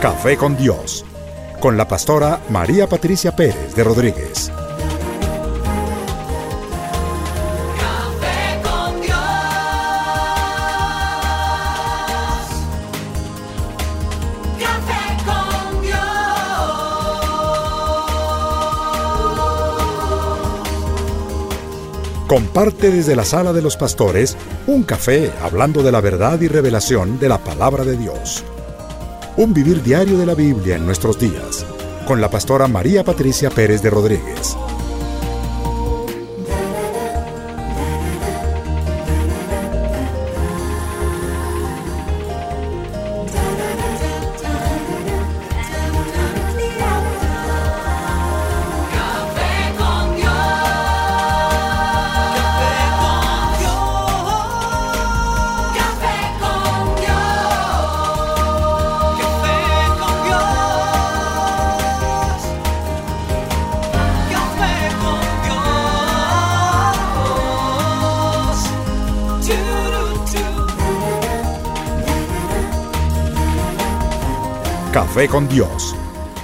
Café con Dios, con la pastora María Patricia Pérez de Rodríguez. Café con Dios. Café con Dios. Comparte desde la sala de los pastores un café hablando de la verdad y revelación de la palabra de Dios. Un vivir diario de la Biblia en nuestros días, con la pastora María Patricia Pérez de Rodríguez. Con Dios,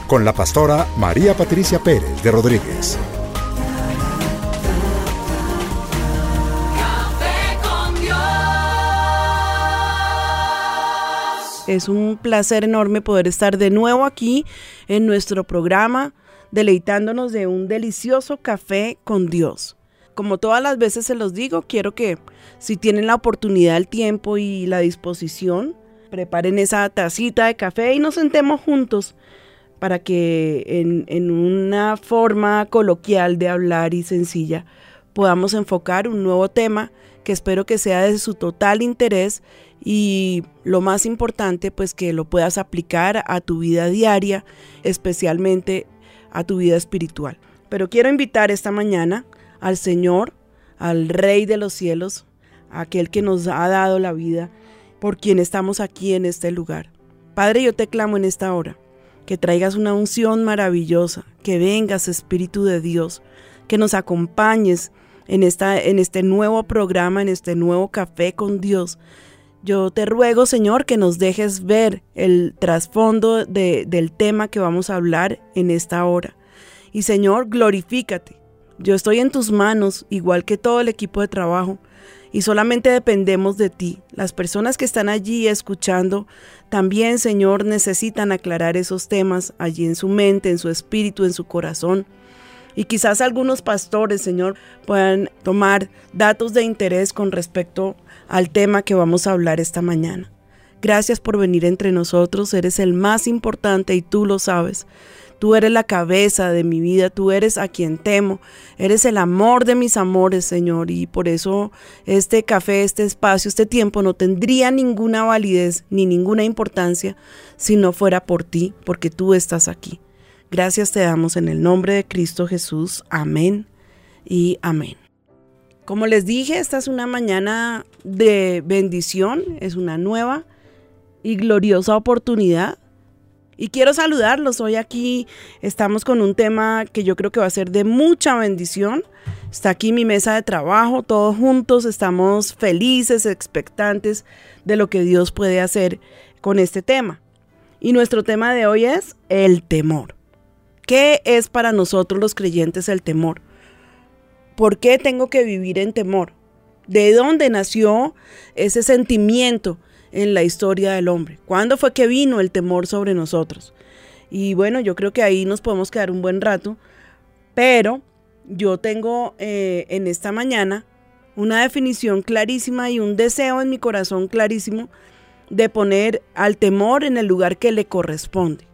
con la pastora María Patricia Pérez de Rodríguez. Café con Dios. Es un placer enorme poder estar de nuevo aquí en nuestro programa, deleitándonos de un delicioso café con Dios. Como todas las veces se los digo, quiero que si tienen la oportunidad, el tiempo y la disposición, preparen esa tacita de café y nos sentemos juntos para que en, en una forma coloquial de hablar y sencilla podamos enfocar un nuevo tema que espero que sea de su total interés y lo más importante pues que lo puedas aplicar a tu vida diaria, especialmente a tu vida espiritual. Pero quiero invitar esta mañana al Señor, al Rey de los cielos, aquel que nos ha dado la vida, por quien estamos aquí en este lugar. Padre, yo te clamo en esta hora que traigas una unción maravillosa, que vengas Espíritu de Dios, que nos acompañes en, esta, en este nuevo programa, en este nuevo café con Dios. Yo te ruego, Señor, que nos dejes ver el trasfondo de- del tema que vamos a hablar en esta hora. Y Señor, glorifícate. Yo estoy en tus manos, igual que todo el equipo de trabajo, y solamente dependemos de ti. Las personas que están allí escuchando también, Señor, necesitan aclarar esos temas allí en su mente, en su espíritu, en su corazón. Y quizás algunos pastores, Señor, puedan tomar datos de interés con respecto al tema que vamos a hablar esta mañana. Gracias por venir entre nosotros, eres el más importante y tú lo sabes. Tú eres la cabeza de mi vida, tú eres a quien temo, eres el amor de mis amores, Señor, y por eso este café, este espacio, este tiempo no tendría ninguna validez ni ninguna importancia si no fuera por ti, porque tú estás aquí. Gracias te damos en el nombre de Cristo Jesús. Amén y amén. Como les dije, esta es una mañana de bendición, es una nueva y gloriosa oportunidad. Y quiero saludarlos. Hoy aquí estamos con un tema que yo creo que va a ser de mucha bendición. Está aquí mi mesa de trabajo, todos juntos estamos felices, expectantes de lo que Dios puede hacer con este tema. Y nuestro tema de hoy es el temor. ¿Qué es para nosotros los creyentes el temor? ¿Por qué tengo que vivir en temor? ¿De dónde nació ese sentimiento en la historia del hombre? ¿Cuándo fue que vino el temor sobre nosotros? Y bueno, yo creo que ahí nos podemos quedar un buen rato, pero yo tengo eh, en esta mañana una definición clarísima y un deseo en mi corazón clarísimo de poner al temor en el lugar que le corresponde.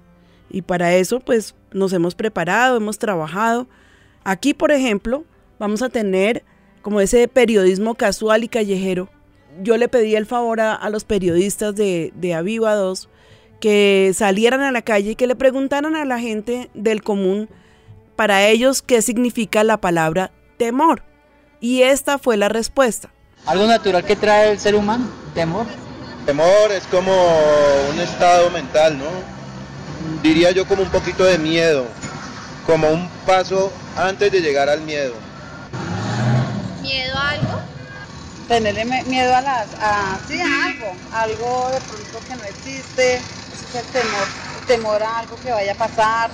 Y para eso pues nos hemos preparado, hemos trabajado. Aquí, por ejemplo, vamos a tener como ese periodismo casual y callejero. Yo le pedí el favor a, a los periodistas de, de Aviva 2 que salieran a la calle y que le preguntaran a la gente del común para ellos qué significa la palabra temor. Y esta fue la respuesta. Algo natural que trae el ser humano, temor. Temor es como un estado mental, ¿no? Diría yo como un poquito de miedo, como un paso antes de llegar al miedo. ¿Miedo a algo? Tenerle miedo a las, a, sí, a algo, algo de pronto que no existe, ese es el temor. temor a algo que vaya a pasar.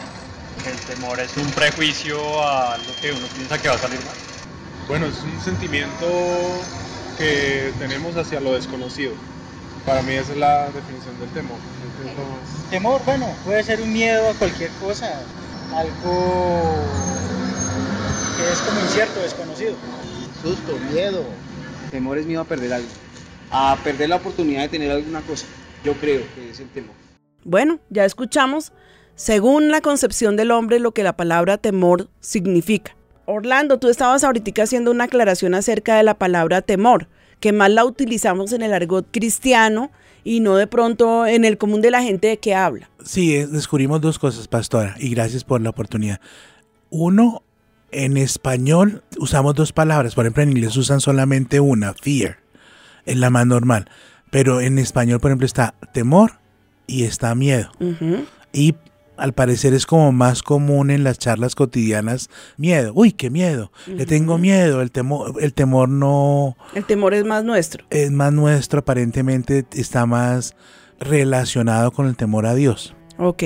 El temor es un prejuicio a lo que uno piensa que va a salir mal. Bueno, es un sentimiento que tenemos hacia lo desconocido. Para mí esa es la definición del temor. Temor, bueno, puede ser un miedo a cualquier cosa, algo que es como incierto, desconocido. Susto, miedo. Temor es miedo a perder algo. A perder la oportunidad de tener alguna cosa. Yo creo que es el temor. Bueno, ya escuchamos, según la concepción del hombre, lo que la palabra temor significa. Orlando, tú estabas ahorita haciendo una aclaración acerca de la palabra temor, que más la utilizamos en el argot cristiano y no de pronto en el común de la gente de que habla. Sí, eh, descubrimos dos cosas, pastora, y gracias por la oportunidad. Uno, en español usamos dos palabras, por ejemplo en inglés usan solamente una, fear, es la más normal, pero en español, por ejemplo, está temor y está miedo. Y al parecer es como más común en las charlas cotidianas, miedo, uy, qué miedo, le tengo miedo, el temor, el temor no El temor es más nuestro. es más nuestro, aparentemente está más relacionado con el temor a Dios. Ok.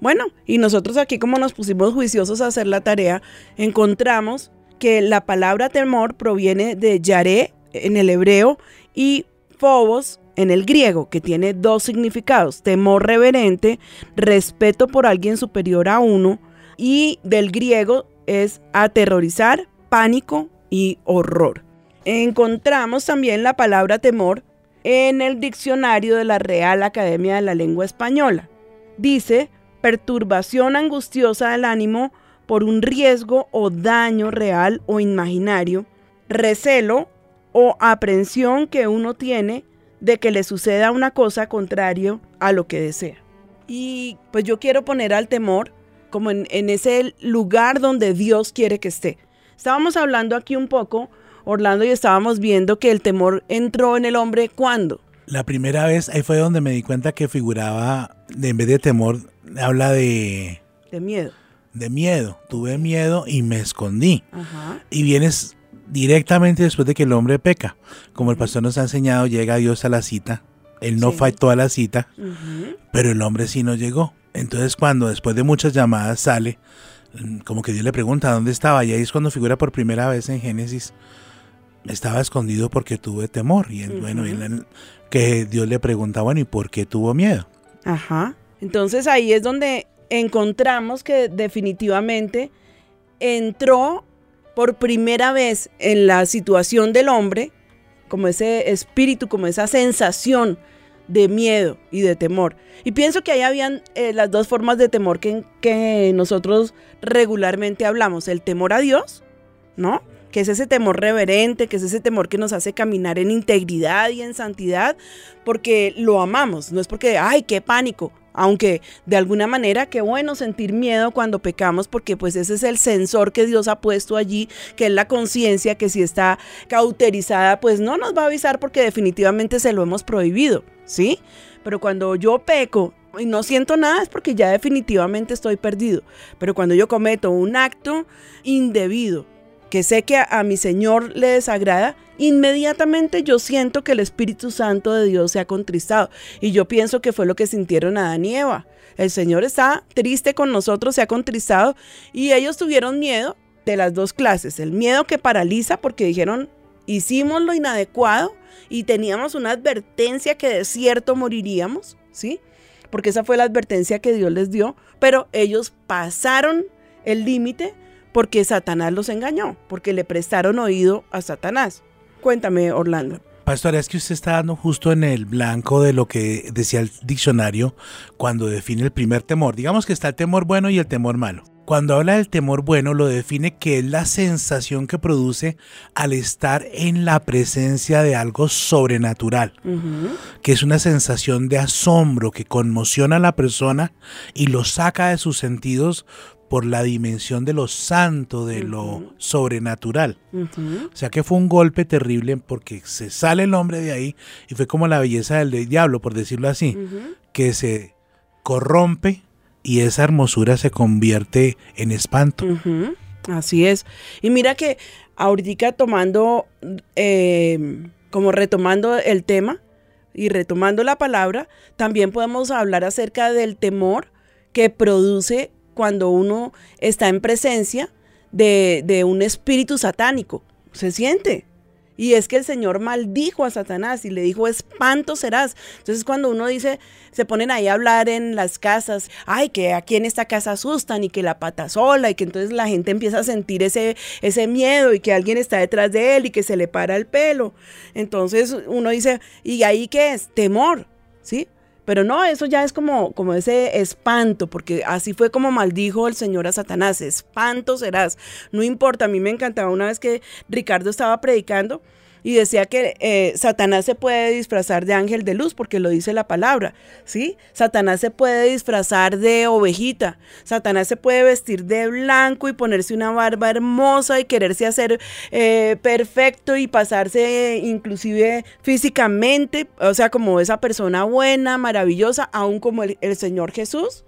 Bueno, y nosotros aquí como nos pusimos juiciosos a hacer la tarea, encontramos que la palabra temor proviene de yaré en el hebreo y phobos en el griego, que tiene dos significados, temor reverente, respeto por alguien superior a uno, y del griego es aterrorizar, pánico y horror. Encontramos también la palabra temor en el diccionario de la Real Academia de la Lengua Española. Dice perturbación angustiosa del ánimo por un riesgo o daño real o imaginario, recelo o aprensión que uno tiene de que le suceda una cosa contrario a lo que desea. Y pues yo quiero poner al temor como en, en ese lugar donde Dios quiere que esté. Estábamos hablando aquí un poco, Orlando, y estábamos viendo que el temor entró en el hombre cuando. La primera vez, ahí fue donde me di cuenta que figuraba, en vez de temor, habla de, De miedo. de miedo. Tuve miedo y me escondí. Ajá. Y vienes directamente después de que el hombre peca. Como el pastor nos ha enseñado, llega Dios a la cita. Él no Sí. faltó a la cita, pero el hombre sí no llegó. Entonces cuando después de muchas llamadas sale, como que Dios le pregunta dónde estaba. Y ahí es cuando figura por primera vez en Génesis. Estaba escondido porque tuve temor. Y él, bueno, él- que Dios le pregunta, bueno, ¿y por qué tuvo miedo? Ajá. Entonces ahí es donde encontramos que definitivamente entró por primera vez en la situación del hombre, como ese espíritu, como esa sensación de miedo y de temor. Y pienso que ahí habían eh, las dos formas de temor que, que nosotros regularmente hablamos. El temor a Dios, ¿no? Que es ese temor reverente, que es ese temor que nos hace caminar en integridad y en santidad, porque lo amamos, no es porque, ay, qué pánico, aunque de alguna manera qué bueno sentir miedo cuando pecamos, porque pues ese es el sensor que Dios ha puesto allí, que es la conciencia que si está cauterizada, pues no nos va a avisar porque definitivamente se lo hemos prohibido, ¿sí? Pero cuando yo peco y no siento nada es porque ya definitivamente estoy perdido. Pero cuando yo cometo un acto indebido, que sé que a, mi Señor le desagrada, inmediatamente yo siento que el Espíritu Santo de Dios se ha contristado. Y yo pienso que fue lo que sintieron Adán y Eva. El Señor está triste con nosotros, se ha contristado y ellos tuvieron miedo de las dos clases. El miedo que paraliza porque dijeron, hicimos lo inadecuado y teníamos una advertencia que de cierto moriríamos, ¿sí? Porque esa fue la advertencia que Dios les dio, pero ellos pasaron el límite porque Satanás los engañó, porque le prestaron oído a Satanás. Cuéntame, Orlando. Pastor, es que usted está dando justo en el blanco de lo que decía el diccionario cuando define el primer temor. Digamos que está el temor bueno y el temor malo. Cuando habla del temor bueno, lo define que es la sensación que produce al estar en la presencia de algo sobrenatural, que es una sensación de asombro que conmociona a la persona y lo saca de sus sentidos por la dimensión de lo santo, de lo sobrenatural. O sea que fue un golpe terrible porque se sale el hombre de ahí y fue como la belleza del diablo, por decirlo así, que se corrompe y esa hermosura se convierte en espanto. Así es. Y mira que ahorita tomando, eh, como retomando el tema, y retomando la palabra, también podemos hablar acerca del temor que produce cuando uno está en presencia de, de un espíritu satánico. Se siente. Y es que el Señor maldijo a Satanás y le dijo, espanto serás. Entonces cuando uno dice, se ponen ahí a hablar en las casas, ay, que aquí en esta casa asustan y que la pata sola y que entonces la gente empieza a sentir ese, ese miedo y que alguien está detrás de él y que se le para el pelo. Entonces uno dice, ¿y ahí qué es? Temor, ¿sí? Pero no, eso ya es como, como ese espanto, porque así fue como maldijo el Señor a Satanás, espanto serás. No importa, a mí me encantaba una vez que Ricardo estaba predicando y decía que eh, Satanás se puede disfrazar de ángel de luz, porque lo dice la palabra, ¿sí? Satanás se puede disfrazar de ovejita, Satanás se puede vestir de blanco y ponerse una barba hermosa y quererse hacer eh, perfecto y pasarse inclusive físicamente, o sea, como esa persona buena, maravillosa, aún como el, Señor Jesús,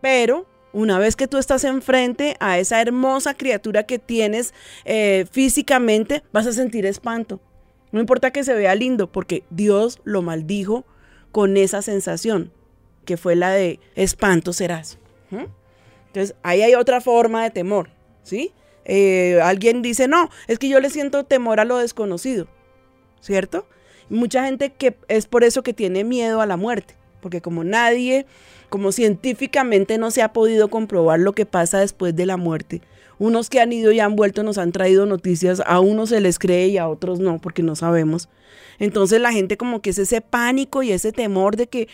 pero una vez que tú estás enfrente a esa hermosa criatura que tienes eh, físicamente, vas a sentir espanto. No importa que se vea lindo, porque Dios lo maldijo con esa sensación, que fue la de espanto serás. ¿Mm? Entonces, ahí hay otra forma de temor, ¿sí? Eh, alguien dice, no, es que yo le siento temor a lo desconocido, ¿cierto? Mucha gente que es por eso que tiene miedo a la muerte, porque como nadie, como científicamente no se ha podido comprobar lo que pasa después de la muerte, unos que han ido y han vuelto nos han traído noticias, a unos se les cree y a otros no, porque no sabemos. Entonces la gente como que es ese pánico y ese temor de que,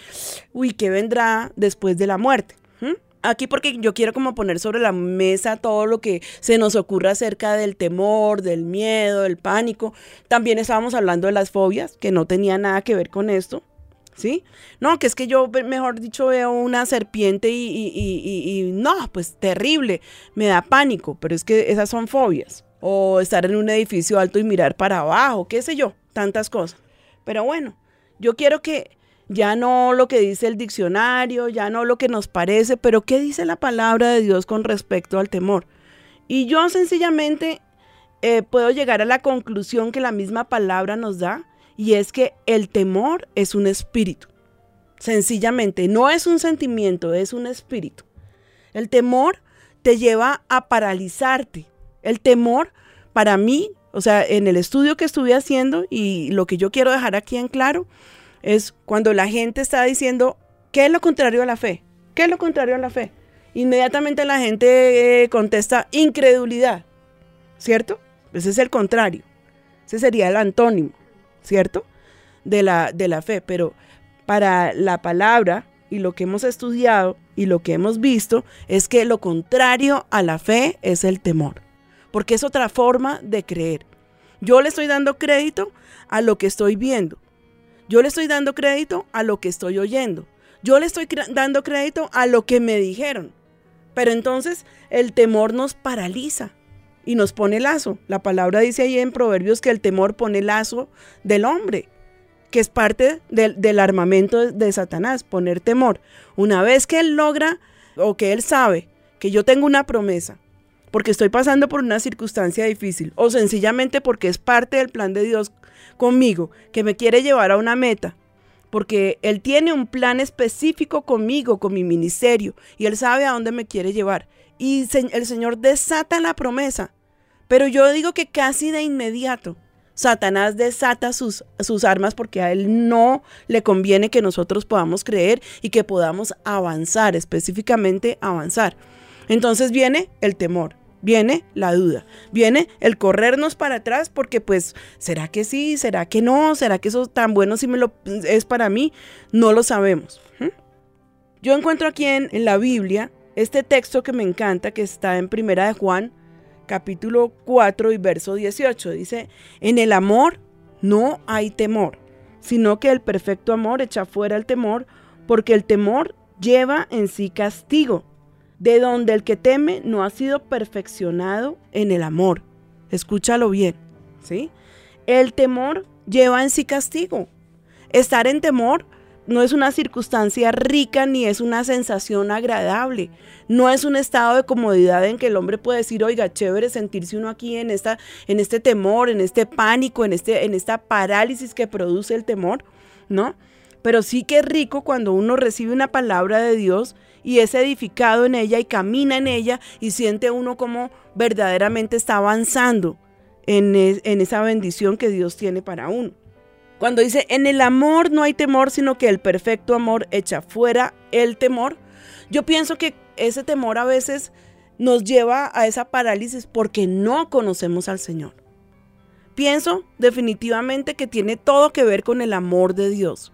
uy, ¿qué vendrá después de la muerte? ¿Mm? Aquí porque yo quiero como poner sobre la mesa todo lo que se nos ocurra acerca del temor, del miedo, del pánico. También estábamos hablando de las fobias, que no tenía nada que ver con esto. ¿Sí? No, que es que yo, mejor dicho, veo una serpiente y, y, y, no, pues terrible, me da pánico, pero es que esas son fobias. O estar en un edificio alto y mirar para abajo, qué sé yo, tantas cosas. Pero bueno, yo quiero que ya no lo que dice el diccionario, ya no lo que nos parece, pero qué dice la palabra de Dios con respecto al temor. Y yo sencillamente eh, puedo llegar a la conclusión que la misma palabra nos da, y es que el temor es un espíritu. Sencillamente, no es un sentimiento, es un espíritu. El temor te lleva a paralizarte. El temor, para mí, o sea, en el estudio que estuve haciendo y lo que yo quiero dejar aquí en claro, es cuando la gente está diciendo, ¿qué es lo contrario a la fe? ¿Qué es lo contrario a la fe? Inmediatamente la gente eh, contesta incredulidad, ¿cierto? Ese es el contrario. Ese sería el antónimo. ¿Cierto? De la, de la fe, pero para la palabra y lo que hemos estudiado y lo que hemos visto es que lo contrario a la fe es el temor, porque es otra forma de creer. Yo le estoy dando crédito a lo que estoy viendo. Yo le estoy dando crédito a lo que estoy oyendo. Yo le estoy dando crédito a lo que me dijeron. Pero entonces el temor nos paraliza y nos pone lazo. La palabra dice ahí en Proverbios que el temor pone lazo del hombre, que es parte del, del armamento de Satanás, poner temor. Una vez que él logra o que él sabe que yo tengo una promesa, porque estoy pasando por una circunstancia difícil o sencillamente porque es parte del plan de Dios conmigo, que me quiere llevar a una meta, porque Él tiene un plan específico conmigo, con mi ministerio, y Él sabe a dónde me quiere llevar. Y el Señor desata la promesa. Pero yo digo que casi de inmediato Satanás desata sus, sus armas porque a él no le conviene que nosotros podamos creer y que podamos avanzar, específicamente avanzar. Entonces viene el temor, viene la duda, viene el corrernos para atrás porque pues, ¿será que sí? ¿Será que no? ¿Será que eso tan bueno si me lo es para mí? No lo sabemos. Yo encuentro aquí en, en la Biblia este texto que me encanta que está en Primera de Juan capítulo 4 y verso 18. Dice, en el amor no hay temor, sino que el perfecto amor echa fuera el temor, porque el temor lleva en sí castigo, de donde el que teme no ha sido perfeccionado en el amor. Escúchalo bien, ¿sí? El temor lleva en sí castigo. Estar en temor no es una circunstancia rica ni es una sensación agradable. No es un estado de comodidad en que el hombre puede decir, oiga, chévere sentirse uno aquí en, esta, en este temor, en este pánico, en, este, en esta parálisis que produce el temor. ¿no? Pero sí que es rico cuando uno recibe una palabra de Dios y es edificado en ella y camina en ella y siente uno como verdaderamente está avanzando en, es- en esa bendición que Dios tiene para uno. Cuando dice, en el amor no hay temor, sino que el perfecto amor echa fuera el temor, yo pienso que ese temor a veces nos lleva a esa parálisis porque no conocemos al Señor. Pienso definitivamente que tiene todo que ver con el amor de Dios.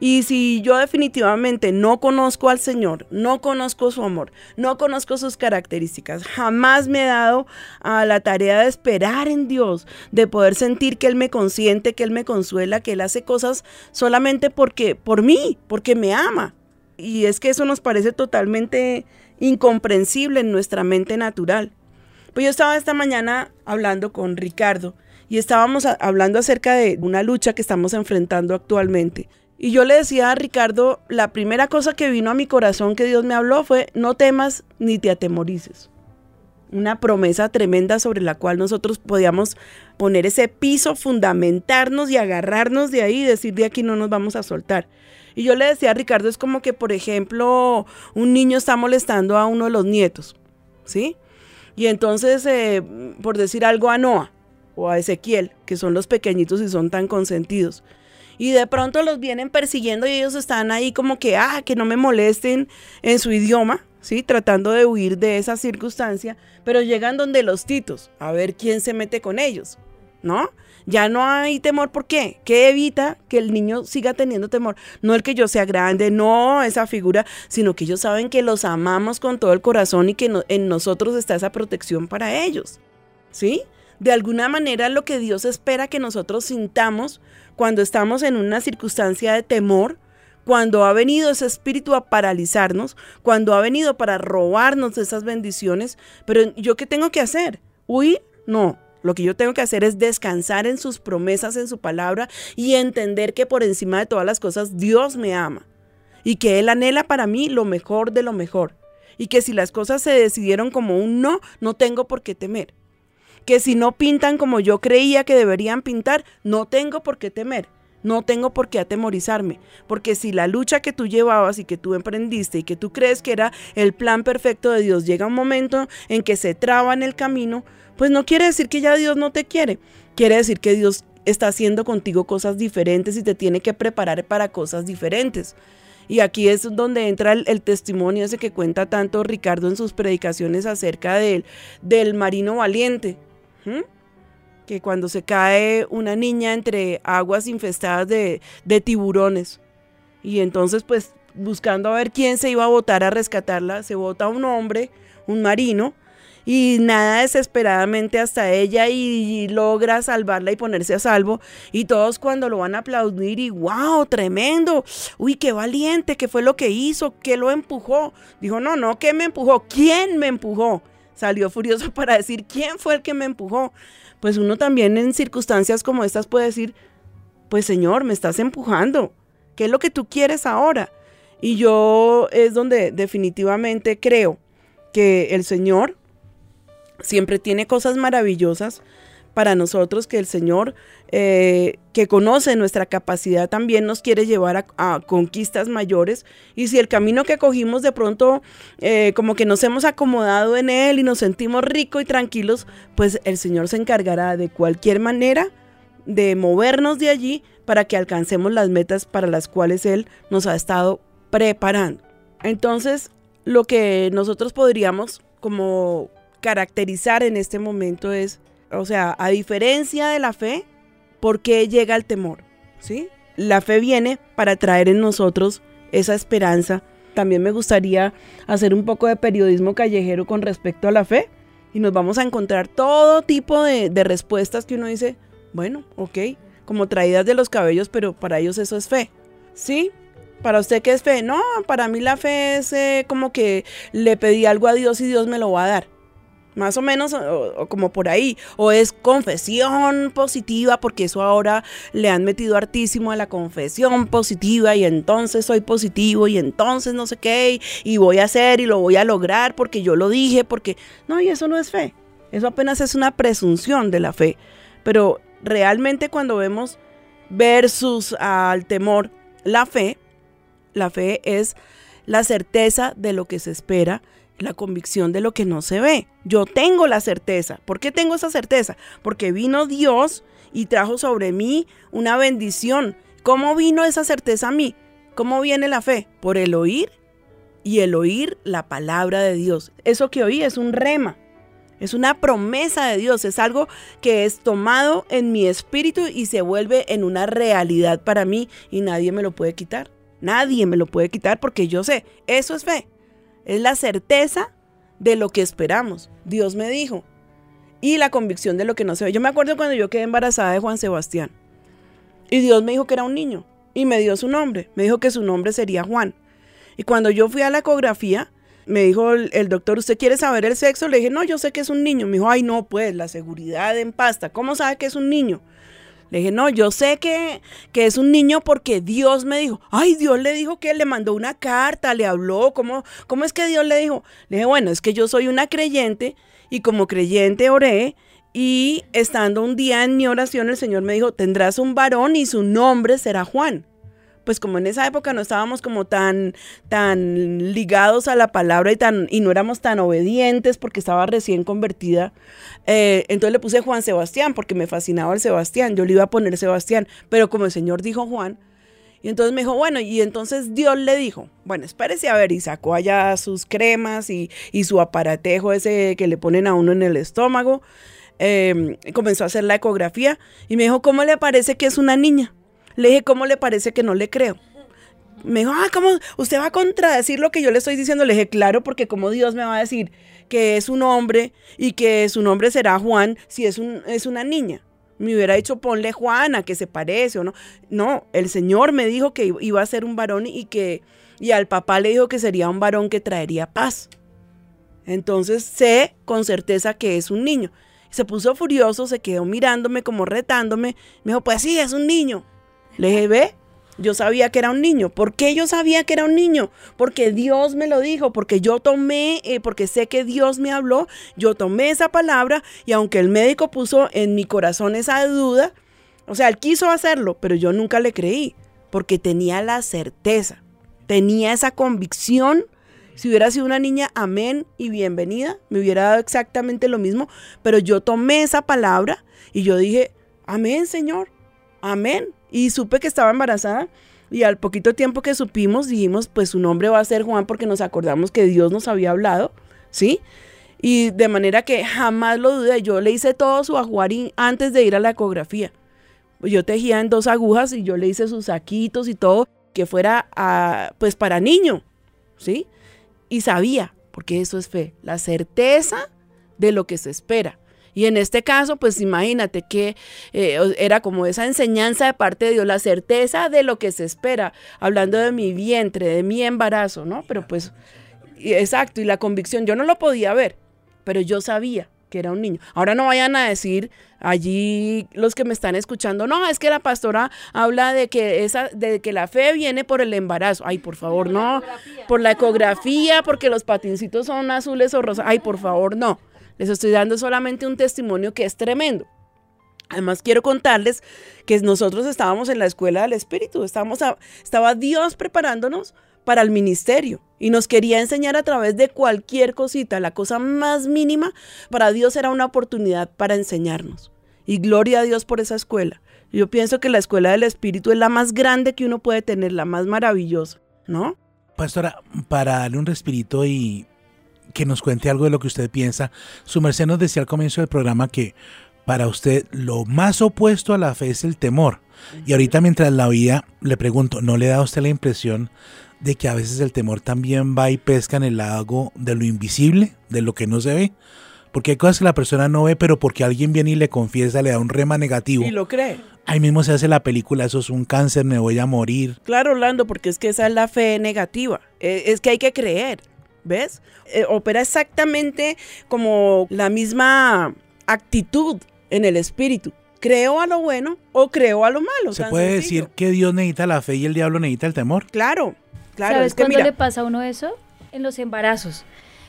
Y si yo definitivamente no conozco al Señor, no conozco su amor, no conozco sus características, jamás me he dado a la tarea de esperar en Dios, de poder sentir que Él me consiente, que Él me consuela, que Él hace cosas solamente porque, por mí, porque me ama. Y es que eso nos parece totalmente incomprensible en nuestra mente natural. Pues yo estaba esta mañana hablando con Ricardo y estábamos hablando acerca de una lucha que estamos enfrentando actualmente. Y yo le decía a Ricardo, la primera cosa que vino a mi corazón que Dios me habló fue, no temas ni te atemorices. Una promesa tremenda sobre la cual nosotros podíamos poner ese piso, fundamentarnos y agarrarnos de ahí y decir, de aquí no nos vamos a soltar. Y yo le decía a Ricardo, es como que, por ejemplo, un niño está molestando a uno de los nietos, ¿sí? Y entonces, eh, por decir algo a Noah o a Ezequiel, que son los pequeñitos y son tan consentidos. Y de pronto los vienen persiguiendo y ellos están ahí como que, ah, que no me molesten en su idioma, ¿sí? Tratando de huir de esa circunstancia, pero llegan donde los titos, a ver quién se mete con ellos, ¿no? Ya no hay temor, ¿por qué? ¿Qué evita que el niño siga teniendo temor? No el que yo sea grande, no esa figura, sino que ellos saben que los amamos con todo el corazón y que no- en nosotros está esa protección para ellos, ¿sí? De alguna manera lo que Dios espera que nosotros sintamos cuando estamos en una circunstancia de temor, cuando ha venido ese espíritu a paralizarnos, cuando ha venido para robarnos esas bendiciones, pero yo qué tengo que hacer? ¿Huir? No. Lo que yo tengo que hacer es descansar en sus promesas, en su palabra y entender que por encima de todas las cosas Dios me ama y que Él anhela para mí lo mejor de lo mejor y que si las cosas se decidieron como un no, no tengo por qué temer que si no pintan como yo creía que deberían pintar, no tengo por qué temer, no tengo por qué atemorizarme, porque si la lucha que tú llevabas y que tú emprendiste y que tú crees que era el plan perfecto de Dios, llega un momento en que se traba en el camino, pues no quiere decir que ya Dios no te quiere, quiere decir que Dios está haciendo contigo cosas diferentes y te tiene que preparar para cosas diferentes. Y aquí es donde entra el, testimonio ese que cuenta tanto Ricardo en sus predicaciones acerca del, del marino valiente. Que cuando se cae una niña entre aguas infestadas de, tiburones y entonces pues buscando a ver quién se iba a botar a rescatarla, se bota un hombre, un marino, y nada desesperadamente hasta ella y, logra salvarla y ponerse a salvo. Y todos cuando lo van a aplaudir y wow, tremendo, uy, qué valiente, qué fue lo que hizo, qué lo empujó. Dijo, no, no, ¿qué me empujó? ¿Quién me empujó? Salió furioso para decir, ¿quién fue el que me empujó? Pues uno también en circunstancias como estas puede decir, pues Señor, me estás empujando. ¿Qué es lo que tú quieres ahora? Y yo es donde definitivamente creo que el Señor siempre tiene cosas maravillosas para nosotros, que el Señor, eh, que conoce nuestra capacidad, también nos quiere llevar a, conquistas mayores. Y si el camino que cogimos de pronto, eh, como que nos hemos acomodado en él y nos sentimos ricos y tranquilos, pues el Señor se encargará de cualquier manera de movernos de allí para que alcancemos las metas para las cuales Él nos ha estado preparando. Entonces, lo que nosotros podríamos como caracterizar en este momento es, o sea, a diferencia de la fe, ¿por qué llega el temor? ¿Sí? La fe viene para traer en nosotros esa esperanza. También me gustaría hacer un poco de periodismo callejero con respecto a la fe y nos vamos a encontrar todo tipo de, respuestas que uno dice, bueno, ok, como traídas de los cabellos, pero para ellos eso es fe. ¿Sí? ¿Para usted qué es fe? No, para mí la fe es eh, como que le pedí algo a Dios y Dios me lo va a dar. Más o menos como por ahí. O es confesión positiva, porque eso ahora le han metido hartísimo a la confesión positiva y entonces soy positivo y entonces no sé qué y, y voy a hacer y lo voy a lograr porque yo lo dije, porque... No, y eso no es fe. Eso apenas es una presunción de la fe. Pero realmente cuando vemos versus al temor, la fe. La fe es la certeza de lo que se espera, la convicción de lo que no se ve. Yo tengo la certeza. ¿Por qué tengo esa certeza? Porque vino Dios y trajo sobre mí una bendición. ¿Cómo vino esa certeza a mí? ¿Cómo viene la fe? Por el oír y el oír la palabra de Dios. Eso que oí es un rema. Es una promesa de Dios, es algo que es tomado en mi espíritu y se vuelve en una realidad para mí y nadie me lo puede quitar. Nadie me lo puede quitar porque yo sé, eso es fe. Es la certeza de lo que esperamos. Dios me dijo. Y la convicción de lo que no se ve. Yo me acuerdo cuando yo quedé embarazada de Juan Sebastián. Y Dios me dijo que era un niño. Y me dio su nombre. Me dijo que su nombre sería Juan. Y cuando yo fui a la ecografía, me dijo el, doctor, ¿usted quiere saber el sexo? Le dije, no, yo sé que es un niño. Me dijo, ay, no, pues, la seguridad en pasta. ¿Cómo sabe que es un niño? Le dije, no, yo sé que, que es un niño porque Dios me dijo. Ay, Dios le dijo que le mandó una carta, le habló. ¿Cómo, ¿Cómo es que Dios le dijo? Le dije, bueno, es que yo soy una creyente y como creyente oré y estando un día en mi oración el Señor me dijo, tendrás un varón y su nombre será Juan pues como en esa época no estábamos como tan, tan ligados a la palabra y, tan, y no éramos tan obedientes porque estaba recién convertida, eh, entonces le puse Juan Sebastián porque me fascinaba el Sebastián, yo le iba a poner Sebastián, pero como el Señor dijo Juan, y entonces me dijo, bueno, y entonces Dios le dijo, bueno, espérese a ver, y sacó allá sus cremas y, y su aparatejo ese que le ponen a uno en el estómago, eh, comenzó a hacer la ecografía y me dijo, ¿cómo le parece que es una niña? Le dije, ¿cómo le parece que no le creo? Me dijo, ah, ¿cómo? ¿Usted va a contradecir lo que yo le estoy diciendo? Le dije, claro, porque como Dios me va a decir que es un hombre y que su nombre será Juan si es, un, es una niña. Me hubiera dicho, ponle Juana, que se parece o no. No, el Señor me dijo que iba a ser un varón y que, y al papá le dijo que sería un varón que traería paz. Entonces sé con certeza que es un niño. Se puso furioso, se quedó mirándome como retándome. Me dijo, pues sí, es un niño. Le dije, ve, yo sabía que era un niño. ¿Por qué yo sabía que era un niño? Porque Dios me lo dijo, porque yo tomé, eh, porque sé que Dios me habló, yo tomé esa palabra y aunque el médico puso en mi corazón esa duda, o sea, él quiso hacerlo, pero yo nunca le creí, porque tenía la certeza, tenía esa convicción. Si hubiera sido una niña, amén y bienvenida, me hubiera dado exactamente lo mismo, pero yo tomé esa palabra y yo dije, amén, Señor, amén, y supe que estaba embarazada. Y al poquito tiempo que supimos, dijimos, pues su nombre va a ser Juan porque nos acordamos que Dios nos había hablado, ¿sí? Y de manera que jamás lo dudé. Yo le hice todo su ajuarín antes de ir a la ecografía. Yo tejía en dos agujas y yo le hice sus saquitos y todo, que fuera a, pues para niño, ¿sí? Y sabía, porque eso es fe, la certeza de lo que se espera. Y en este caso, pues imagínate que eh, era como esa enseñanza de parte de Dios, la certeza de lo que se espera, hablando de mi vientre, de mi embarazo, ¿no? Pero pues, exacto, y la convicción, yo no lo podía ver, pero yo sabía que era un niño. Ahora no vayan a decir allí los que me están escuchando, no, es que la pastora habla de que esa de que la fe viene por el embarazo. Ay, por favor, no. Por la ecografía, porque los patincitos son azules o rosas. Ay, por favor, no. Les estoy dando solamente un testimonio que es tremendo. Además, quiero contarles que nosotros estábamos en la escuela del Espíritu, estábamos estaba Dios preparándonos para el ministerio y nos quería enseñar a través de cualquier cosita, la cosa más mínima, para Dios era una oportunidad para enseñarnos. Y gloria a Dios por esa escuela. Yo pienso que la escuela del Espíritu es la más grande que uno puede tener, la más maravillosa, ¿no? Pastora, para darle un respirito y que nos cuente algo de lo que usted piensa, su merced nos decía al comienzo del programa que para usted lo más opuesto a la fe es el temor. Y ahorita mientras la oía, le pregunto, ¿no le da a usted la impresión de que a veces el temor también va y pesca en el lago de lo invisible, de lo que no se ve? Porque hay cosas que la persona no ve, pero porque alguien viene y le confiesa, le da un rema negativo. Y lo cree. Ahí mismo se hace la película, eso es un cáncer, me voy a morir. Claro, Orlando, porque es que esa es la fe negativa. Eh, Es que hay que creer, ¿ves? Eh, opera exactamente como la misma actitud en el espíritu. Creo a lo bueno o creo a lo malo. Se puede sencillo. decir que Dios necesita la fe y el diablo necesita el temor. Claro, claro. ¿Sabes es que cuándo mira, le pasa a uno eso? En los embarazos.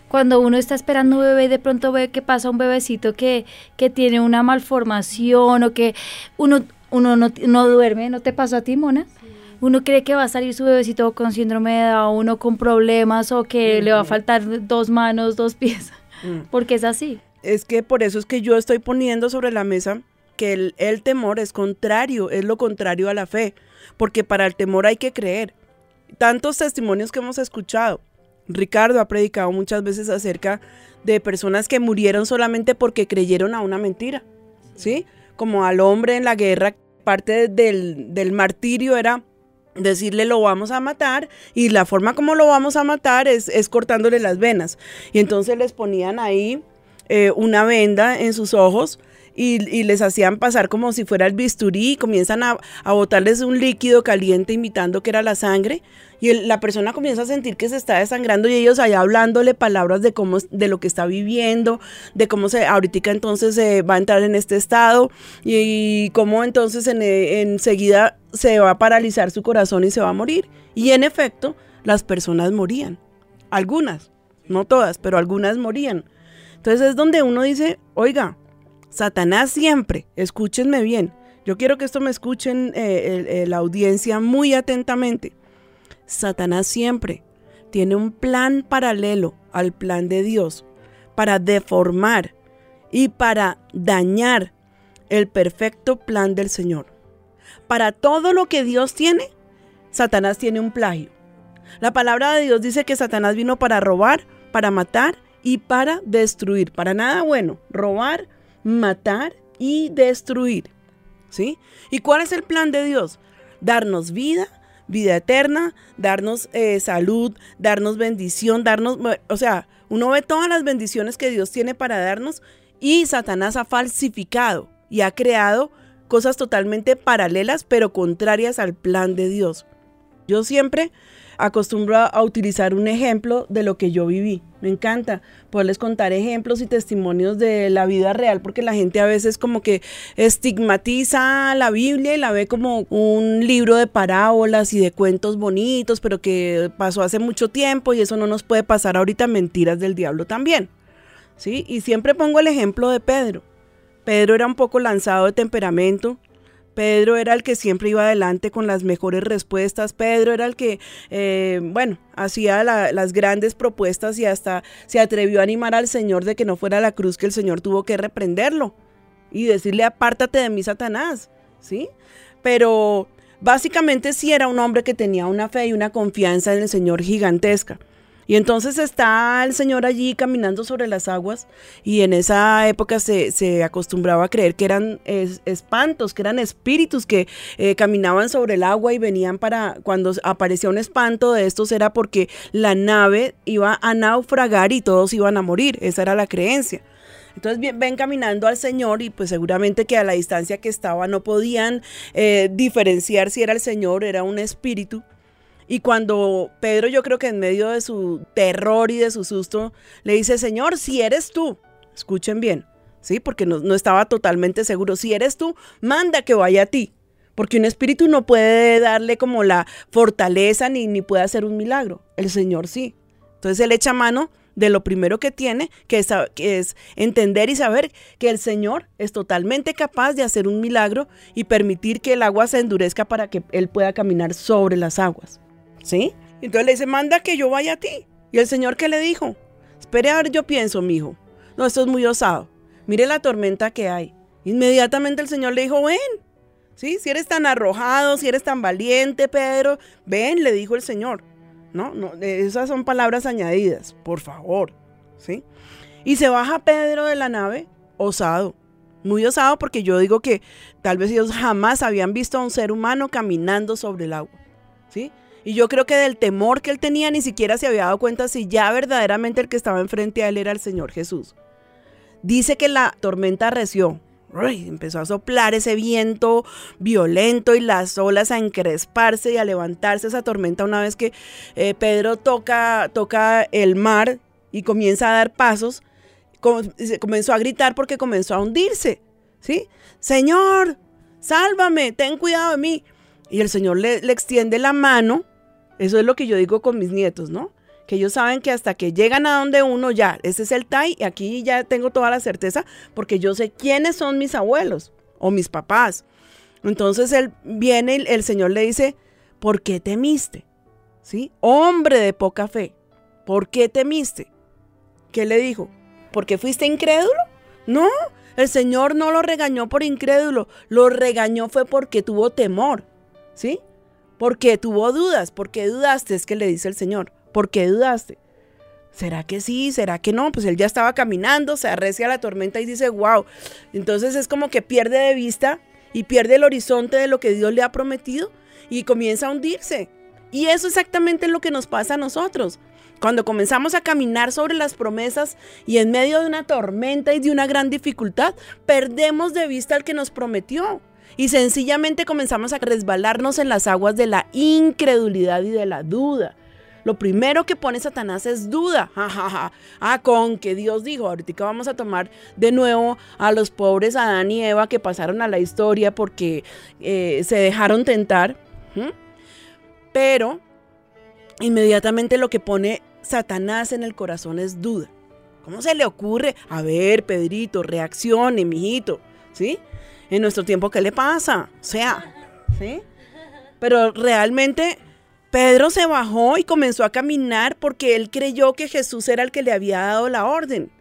Cuando uno está esperando un bebé y de pronto ve que pasa un bebecito que, que tiene una malformación o que uno, uno no, no duerme, ¿no te pasó a ti, Mona? Uno cree que va a salir su bebecito con síndrome de Down, uno con problemas o que le va a faltar dos manos, dos pies, Mm. porque es así. Es que por eso es que yo estoy poniendo sobre la mesa que el, el temor es contrario, es lo contrario a la fe, porque para el temor hay que creer. Tantos testimonios que hemos escuchado. Ricardo ha predicado muchas veces acerca de personas que murieron solamente porque creyeron a una mentira, ¿sí? Como al hombre en la guerra, parte del, del martirio era decirle lo vamos a matar y la forma como lo vamos a matar es, es cortándole las venas. Y entonces les ponían ahí eh, una venda en sus ojos y, les hacían pasar como si fuera el bisturí y comienzan a, a botarles un líquido caliente imitando que era la sangre y la persona comienza a sentir que se está desangrando y ellos allá hablándole palabras de cómo de lo que está viviendo, de cómo se ahorita entonces se va a entrar en este estado y, y cómo entonces en, enseguida se va a paralizar su corazón y se va a morir. Y en efecto, las personas morían. Algunas, no todas, pero algunas morían. Entonces es donde uno dice, oiga, Satanás siempre, escúchenme bien, yo quiero que esto me escuchen eh, el- la audiencia muy atentamente. Satanás siempre tiene un plan paralelo al plan de Dios para deformar y para dañar el perfecto plan del Señor. Para todo lo que Dios tiene, Satanás tiene un plagio. La palabra de Dios dice que Satanás vino para robar, para matar y para destruir. Para nada bueno, robar, matar y destruir. ¿Sí? ¿Y cuál es el plan de Dios? Darnos vida, vida eterna, darnos eh, salud, darnos bendición, darnos, o sea, uno ve todas las bendiciones que Dios tiene para darnos y Satanás ha falsificado y ha creado cosas totalmente paralelas pero contrarias al plan de Dios. Yo siempre acostumbro a, utilizar un ejemplo de lo que yo viví. Me encanta poderles contar ejemplos y testimonios de la vida real porque la gente a veces como que estigmatiza la Biblia y la ve como un libro de parábolas y de cuentos bonitos, pero que pasó hace mucho tiempo y eso no nos puede pasar ahorita mentiras del diablo también. ¿Sí? Y siempre pongo el ejemplo de Pedro. Pedro era un poco lanzado de temperamento, Pedro era el que siempre iba adelante con las mejores respuestas. Pedro era el que, eh, bueno, hacía la, las grandes propuestas y hasta se atrevió a animar al Señor de que no fuera la cruz, que el Señor tuvo que reprenderlo y decirle, apártate de mí, Satanás, ¿sí? Pero básicamente sí era un hombre que tenía una fe y una confianza en el Señor gigantesca. Y entonces está el Señor allí caminando sobre las aguas y en esa época se, se acostumbraba a creer que eran es, espantos, que eran espíritus que eh, caminaban sobre el agua y venían para, cuando aparecía un espanto de estos era porque la nave iba a naufragar y todos iban a morir, esa era la creencia. Entonces ven caminando al Señor y pues seguramente que a la distancia que estaba no podían eh, diferenciar si era el Señor, era un espíritu. Y cuando Pedro, yo creo que en medio de su terror y de su susto, le dice, Señor, si eres tú, escuchen bien, ¿sí? Porque no, estaba totalmente seguro, si eres tú, manda que vaya a ti. Porque un espíritu no puede darle como la fortaleza ni, ni puede hacer un milagro. El Señor sí. Entonces él echa mano de lo primero que tiene, que que es, entender y saber que el Señor es totalmente capaz de hacer un milagro y permitir que el agua se endurezca para que él pueda caminar sobre las aguas. ¿Sí? Entonces le dice, manda que yo vaya a ti. ¿Y el Señor qué le dijo? Espere a ver, yo pienso, mijo. No, esto es muy osado. Mire la tormenta que hay. Inmediatamente el Señor le dijo, ven. ¿Sí? Si eres tan arrojado, si eres tan valiente, Pedro, ven, le dijo el Señor. No, no, esas son palabras añadidas, por favor. ¿Sí? Y se baja Pedro de la nave, osado. Muy osado porque yo digo que tal vez ellos jamás habían visto a un ser humano caminando sobre el agua. ¿Sí? Y yo creo que del temor que él tenía ni siquiera se había dado cuenta si ya verdaderamente el que estaba enfrente a él era el Señor Jesús. Dice que la tormenta reció. Empezó a soplar ese viento violento y las olas a encresparse y a levantarse esa tormenta una vez que eh, Pedro toca, toca el mar y comienza a dar pasos. comenzó a gritar porque comenzó a hundirse. ¿Sí? Señor, sálvame, ten cuidado de mí. Y el Señor le extiende la mano eso es lo que yo digo con mis nietos, ¿no? Que ellos saben que hasta que llegan a donde uno ya, ese es el TAI y aquí ya tengo toda la certeza porque yo sé quiénes son mis abuelos o mis papás. Entonces él viene, y el Señor le dice, ¿por qué temiste? ¿Sí? Hombre de poca fe, ¿por qué temiste? ¿Qué le dijo? ¿Por qué fuiste incrédulo? No, el Señor no lo regañó por incrédulo, lo regañó fue porque tuvo temor, ¿sí? Porque tuvo dudas, porque dudaste, es que le dice el Señor, ¿por qué dudaste? ¿Será que sí? ¿Será que no? Pues él ya estaba caminando, se arrecia la tormenta y dice, wow. Entonces es como que pierde de vista y pierde el horizonte de lo que Dios le ha prometido y comienza a hundirse. Y eso exactamente es lo que nos pasa a nosotros. Cuando comenzamos a caminar sobre las promesas y en medio de una tormenta y de una gran dificultad, perdemos de vista al que nos prometió. Y sencillamente comenzamos a resbalarnos en las aguas de la incredulidad y de la duda. Lo primero que pone Satanás es duda. Ah, con que Dios dijo. Ahorita vamos a tomar de nuevo a los pobres Adán y Eva que pasaron a la historia porque eh, se dejaron tentar. Pero inmediatamente lo que pone Satanás en el corazón es duda. ¿Cómo se le ocurre? A ver, Pedrito, reaccione, mijito. ¿Sí? En nuestro tiempo, ¿qué le pasa? O sea, ¿sí? Pero realmente Pedro se bajó y comenzó a caminar porque él creyó que Jesús era el que le había dado la orden.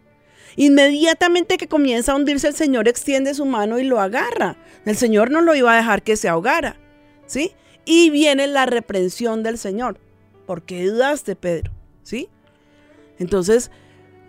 Inmediatamente que comienza a hundirse, el Señor extiende su mano y lo agarra. El Señor no lo iba a dejar que se ahogara. ¿Sí? Y viene la reprensión del Señor. ¿Por qué dudaste, Pedro? ¿Sí? Entonces,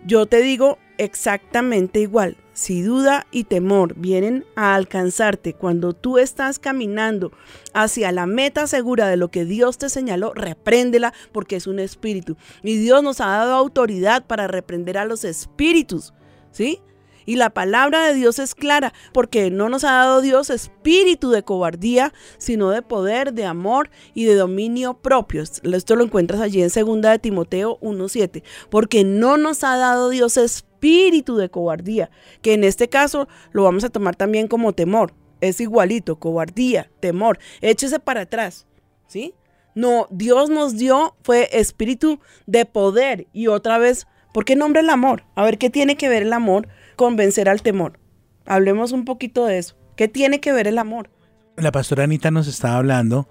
yo te digo exactamente igual. Si duda y temor vienen a alcanzarte cuando tú estás caminando hacia la meta segura de lo que Dios te señaló, repréndela porque es un espíritu. Y Dios nos ha dado autoridad para reprender a los espíritus, ¿sí? Y la palabra de Dios es clara, porque no nos ha dado Dios espíritu de cobardía, sino de poder, de amor y de dominio propio. Esto lo encuentras allí en 2 de Timoteo 1.7, porque no nos ha dado Dios espíritu de cobardía, que en este caso lo vamos a tomar también como temor. Es igualito, cobardía, temor. Échese para atrás, ¿sí? No, Dios nos dio fue espíritu de poder y otra vez, ¿por qué nombre el amor? A ver, ¿qué tiene que ver el amor con vencer al temor? Hablemos un poquito de eso. ¿Qué tiene que ver el amor? La pastora Anita nos estaba hablando,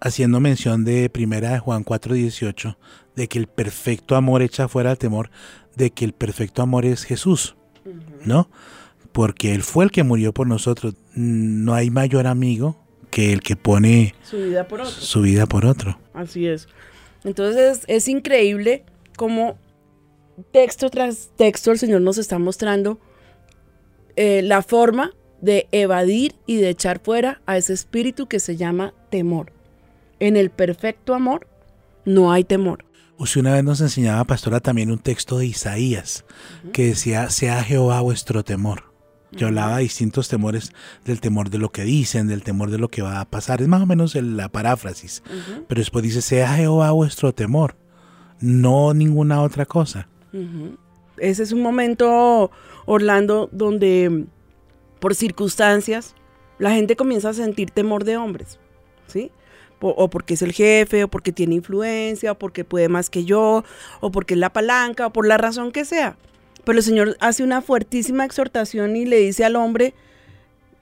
haciendo mención de primera de Juan 4:18, de que el perfecto amor echa fuera el temor, de que el perfecto amor es Jesús, ¿no? Porque Él fue el que murió por nosotros. No hay mayor amigo que el que pone Su vida por otro. su vida por otro. Así es. Entonces es increíble cómo texto tras texto el Señor nos está mostrando eh, la forma de evadir y de echar fuera a ese espíritu que se llama temor. En el perfecto amor no hay temor. Usted una vez nos enseñaba, pastora, también un texto de Isaías que decía, sea Jehová vuestro temor. Que hablaba de distintos temores, del temor de lo que dicen, del temor de lo que va a pasar. Es más o menos el- la paráfrasis. Pero después dice, sea Jehová vuestro temor, no ninguna otra cosa. Ese es un momento, Orlando, donde por circunstancias la gente comienza a sentir temor de hombres, ¿sí? O porque es el jefe, o porque tiene influencia, o porque puede más que yo, o porque es la palanca, o por la razón que sea. Pero el Señor hace una fuertísima exhortación y le dice al hombre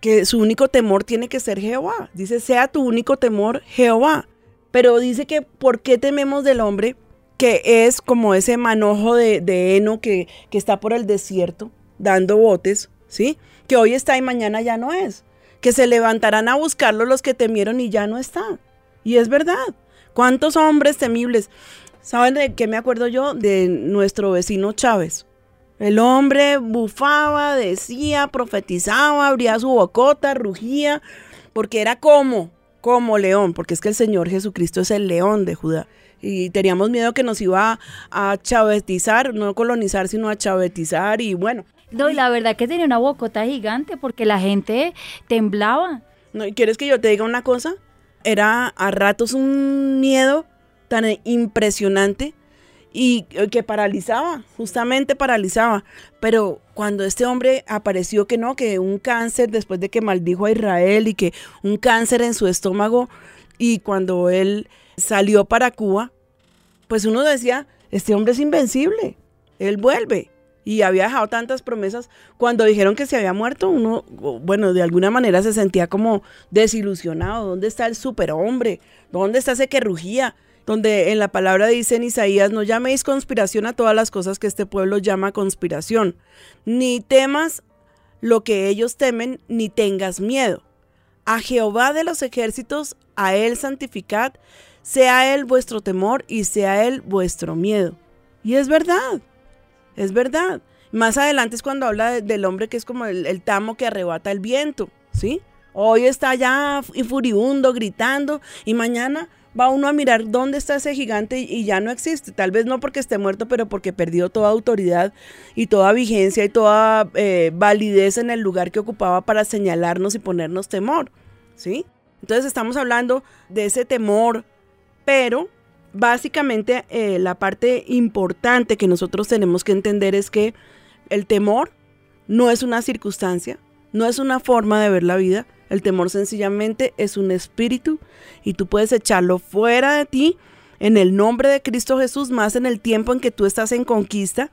que su único temor tiene que ser Jehová. Dice, sea tu único temor Jehová. Pero dice que ¿por qué tememos del hombre? Que es como ese manojo de, de heno que, que está por el desierto dando botes, ¿sí? Que hoy está y mañana ya no es. Que se levantarán a buscarlo los que temieron y ya no está. Y es verdad. ¿Cuántos hombres temibles? ¿Saben de qué me acuerdo yo? De nuestro vecino Chávez. El hombre bufaba, decía, profetizaba, abría su bocota, rugía, porque era como, como león, porque es que el Señor Jesucristo es el león de Judá. Y teníamos miedo que nos iba a chavetizar, no colonizar, sino a chavetizar. Y bueno, No, y la verdad que tenía una bocota gigante porque la gente temblaba. ¿no? ¿Y quieres que yo te diga una cosa? Era a ratos un miedo tan impresionante y eh, que paralizaba, justamente paralizaba. Pero cuando este hombre apareció que no, que un cáncer después de que maldijo a Israel y que un cáncer en su estómago y cuando él salió para Cuba, pues uno decía, este hombre es invencible, él vuelve. y había dejado tantas promesas, cuando dijeron que se había muerto, uno, bueno, de alguna manera se sentía como desilusionado. ¿Dónde está el superhombre? ¿Dónde está ese que rugía? Donde en la palabra dice en Isaías, no llaméis conspiración a todas las cosas que este pueblo llama conspiración, ni temas lo que ellos temen, ni tengas miedo. A Jehová de los ejércitos, a él santificad, sea él vuestro temor y sea él vuestro miedo. Y es verdad, es verdad. Más adelante es cuando habla de- del hombre que es como el, el tamo que arrebata el viento, ¿sí? Hoy está f- furibundo, gritando, y mañana va uno a mirar dónde está ese gigante y, y ya no existe. Tal vez no porque esté muerto, pero porque perdió toda autoridad y toda vigencia y toda eh, validez en el lugar que ocupaba para señalarnos y ponernos temor, ¿sí? Entonces estamos hablando de ese temor, pero básicamente eh, la parte importante que nosotros tenemos que entender es que el temor no es una circunstancia, no es una forma de ver la vida, el temor sencillamente es un espíritu y tú puedes echarlo fuera de ti en el nombre de Cristo Jesús, más en el tiempo en que tú estás en conquista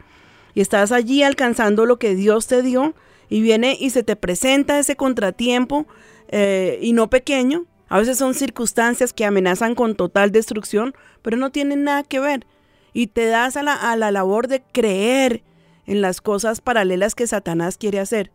y estás allí alcanzando lo que Dios te dio y viene y se te presenta ese contratiempo eh, y no pequeño. A veces son circunstancias que amenazan con total destrucción, pero no tienen nada que ver. Y te das a la, a la labor de creer en las cosas paralelas que Satanás quiere hacer.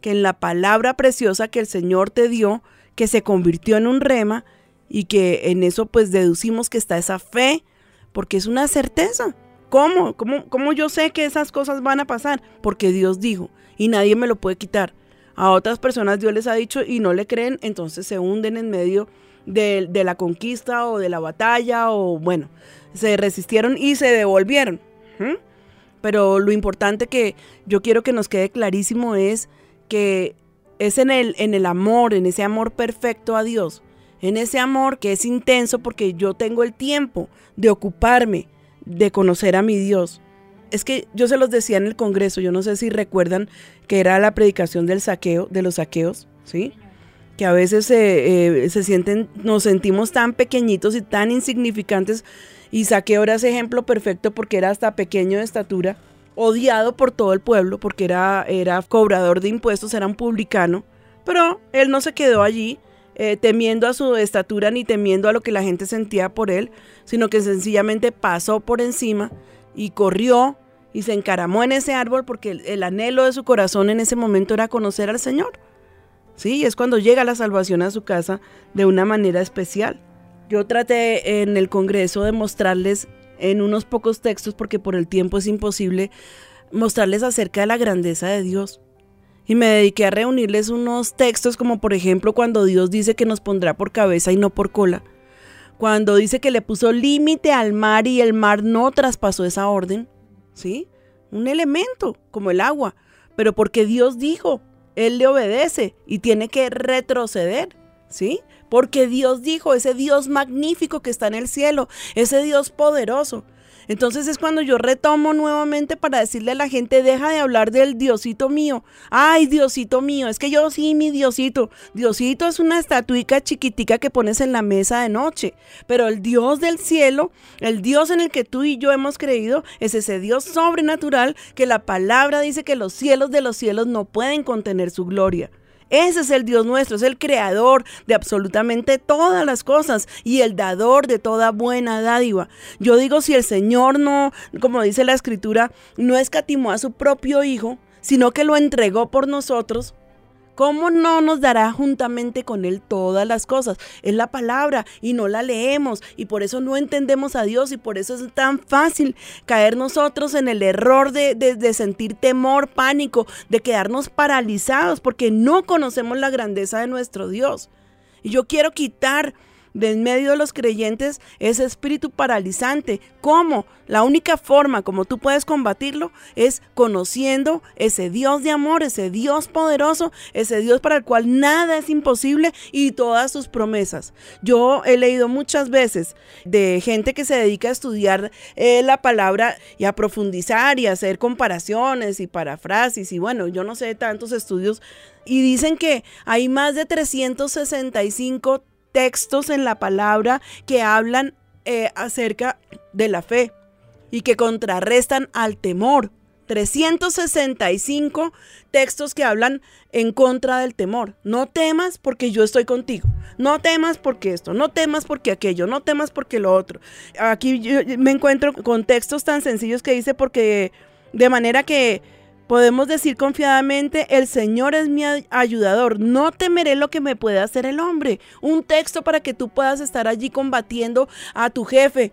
Que en la palabra preciosa que el Señor te dio, que se convirtió en un rema, y que en eso pues deducimos que está esa fe, porque es una certeza. ¿Cómo? ¿Cómo, cómo yo sé que esas cosas van a pasar? Porque Dios dijo, y nadie me lo puede quitar. A otras personas Dios les ha dicho y no le creen, entonces se hunden en medio de, la conquista o de la batalla o bueno, se resistieron y se devolvieron. Pero lo importante que yo quiero que nos quede clarísimo es que es en el amor, en ese amor perfecto a Dios, en ese amor que es intenso porque yo tengo el tiempo de ocuparme de conocer a mi Dios. Es que yo se los decía en el Congreso, yo no sé si recuerdan que era la predicación del saqueo, de los saqueos, ¿sí? Que a veces eh, eh, se sienten, nos sentimos tan pequeñitos y tan insignificantes. Y saqueo era ese ejemplo perfecto porque era hasta pequeño de estatura, odiado por todo el pueblo porque era, era cobrador de impuestos, era un publicano. Pero él no se quedó allí, eh, temiendo a su estatura ni temiendo a lo que la gente sentía por él, sino que sencillamente pasó por encima y corrió y se encaramó en ese árbol porque el, el anhelo de su corazón en ese momento era conocer al Señor. Sí, es cuando llega la salvación a su casa de una manera especial. Yo traté en el Congreso de mostrarles en unos pocos textos, porque por el tiempo es imposible, mostrarles acerca de la grandeza de Dios. Y me dediqué a reunirles unos textos como por ejemplo cuando Dios dice que nos pondrá por cabeza y no por cola. Cuando dice que le puso límite al mar y el mar no traspasó esa orden. ¿Sí? Un elemento como el agua. Pero porque Dios dijo, Él le obedece y tiene que retroceder. ¿Sí? Porque Dios dijo, ese Dios magnífico que está en el cielo, ese Dios poderoso. Entonces es cuando yo retomo nuevamente para decirle a la gente, deja de hablar del Diosito mío. Ay, Diosito mío, es que yo sí, mi Diosito. Diosito es una estatuica chiquitica que pones en la mesa de noche. Pero el Dios del cielo, el Dios en el que tú y yo hemos creído, es ese Dios sobrenatural que la palabra dice que los cielos de los cielos no pueden contener su gloria. Ese es el Dios nuestro, es el creador de absolutamente todas las cosas y el dador de toda buena dádiva. Yo digo, si el Señor no, como dice la escritura, no escatimó a su propio Hijo, sino que lo entregó por nosotros, ¿Cómo no nos dará juntamente con Él todas las cosas? Es la palabra y no la leemos y por eso no entendemos a Dios y por eso es tan fácil caer nosotros en el error de, de, de sentir temor, pánico, de quedarnos paralizados porque no conocemos la grandeza de nuestro Dios. Y yo quiero quitar de en medio de los creyentes ese espíritu paralizante. ¿Cómo? La única forma como tú puedes combatirlo es conociendo ese Dios de amor, ese Dios poderoso, ese Dios para el cual nada es imposible y todas sus promesas. Yo he leído muchas veces de gente que se dedica a estudiar eh, la palabra y a profundizar y a hacer comparaciones y parafrasis y bueno, yo no sé tantos estudios y dicen que hay más de 365 textos en la palabra que hablan eh, acerca de la fe y que contrarrestan al temor. 365 textos que hablan en contra del temor. No temas porque yo estoy contigo. No temas porque esto, no temas porque aquello, no temas porque lo otro. Aquí yo me encuentro con textos tan sencillos que dice porque de manera que podemos decir confiadamente, el Señor es mi ayudador, no temeré lo que me pueda hacer el hombre. Un texto para que tú puedas estar allí combatiendo a tu jefe,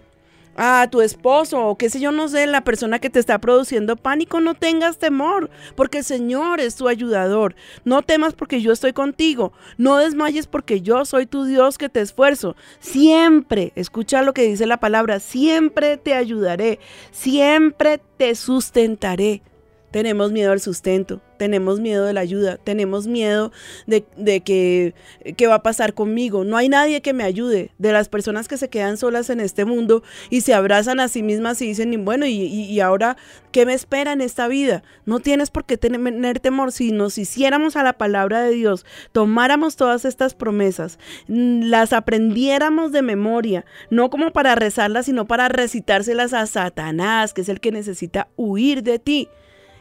a tu esposo o qué sé yo, no sé, la persona que te está produciendo pánico, no tengas temor, porque el Señor es tu ayudador. No temas porque yo estoy contigo. No desmayes porque yo soy tu Dios que te esfuerzo. Siempre, escucha lo que dice la palabra, siempre te ayudaré, siempre te sustentaré. Tenemos miedo al sustento, tenemos miedo de la ayuda, tenemos miedo de, de, que qué va a pasar conmigo. No hay nadie que me ayude. De las personas que se quedan solas en este mundo y se abrazan a sí mismas y dicen, bueno, ¿y, y, y ahora qué me espera en esta vida? No tienes por qué tener temor. Si nos hiciéramos a la palabra de Dios, tomáramos todas estas promesas, las aprendiéramos de memoria, no como para rezarlas, sino para recitárselas a Satanás, que es el que necesita huir de ti.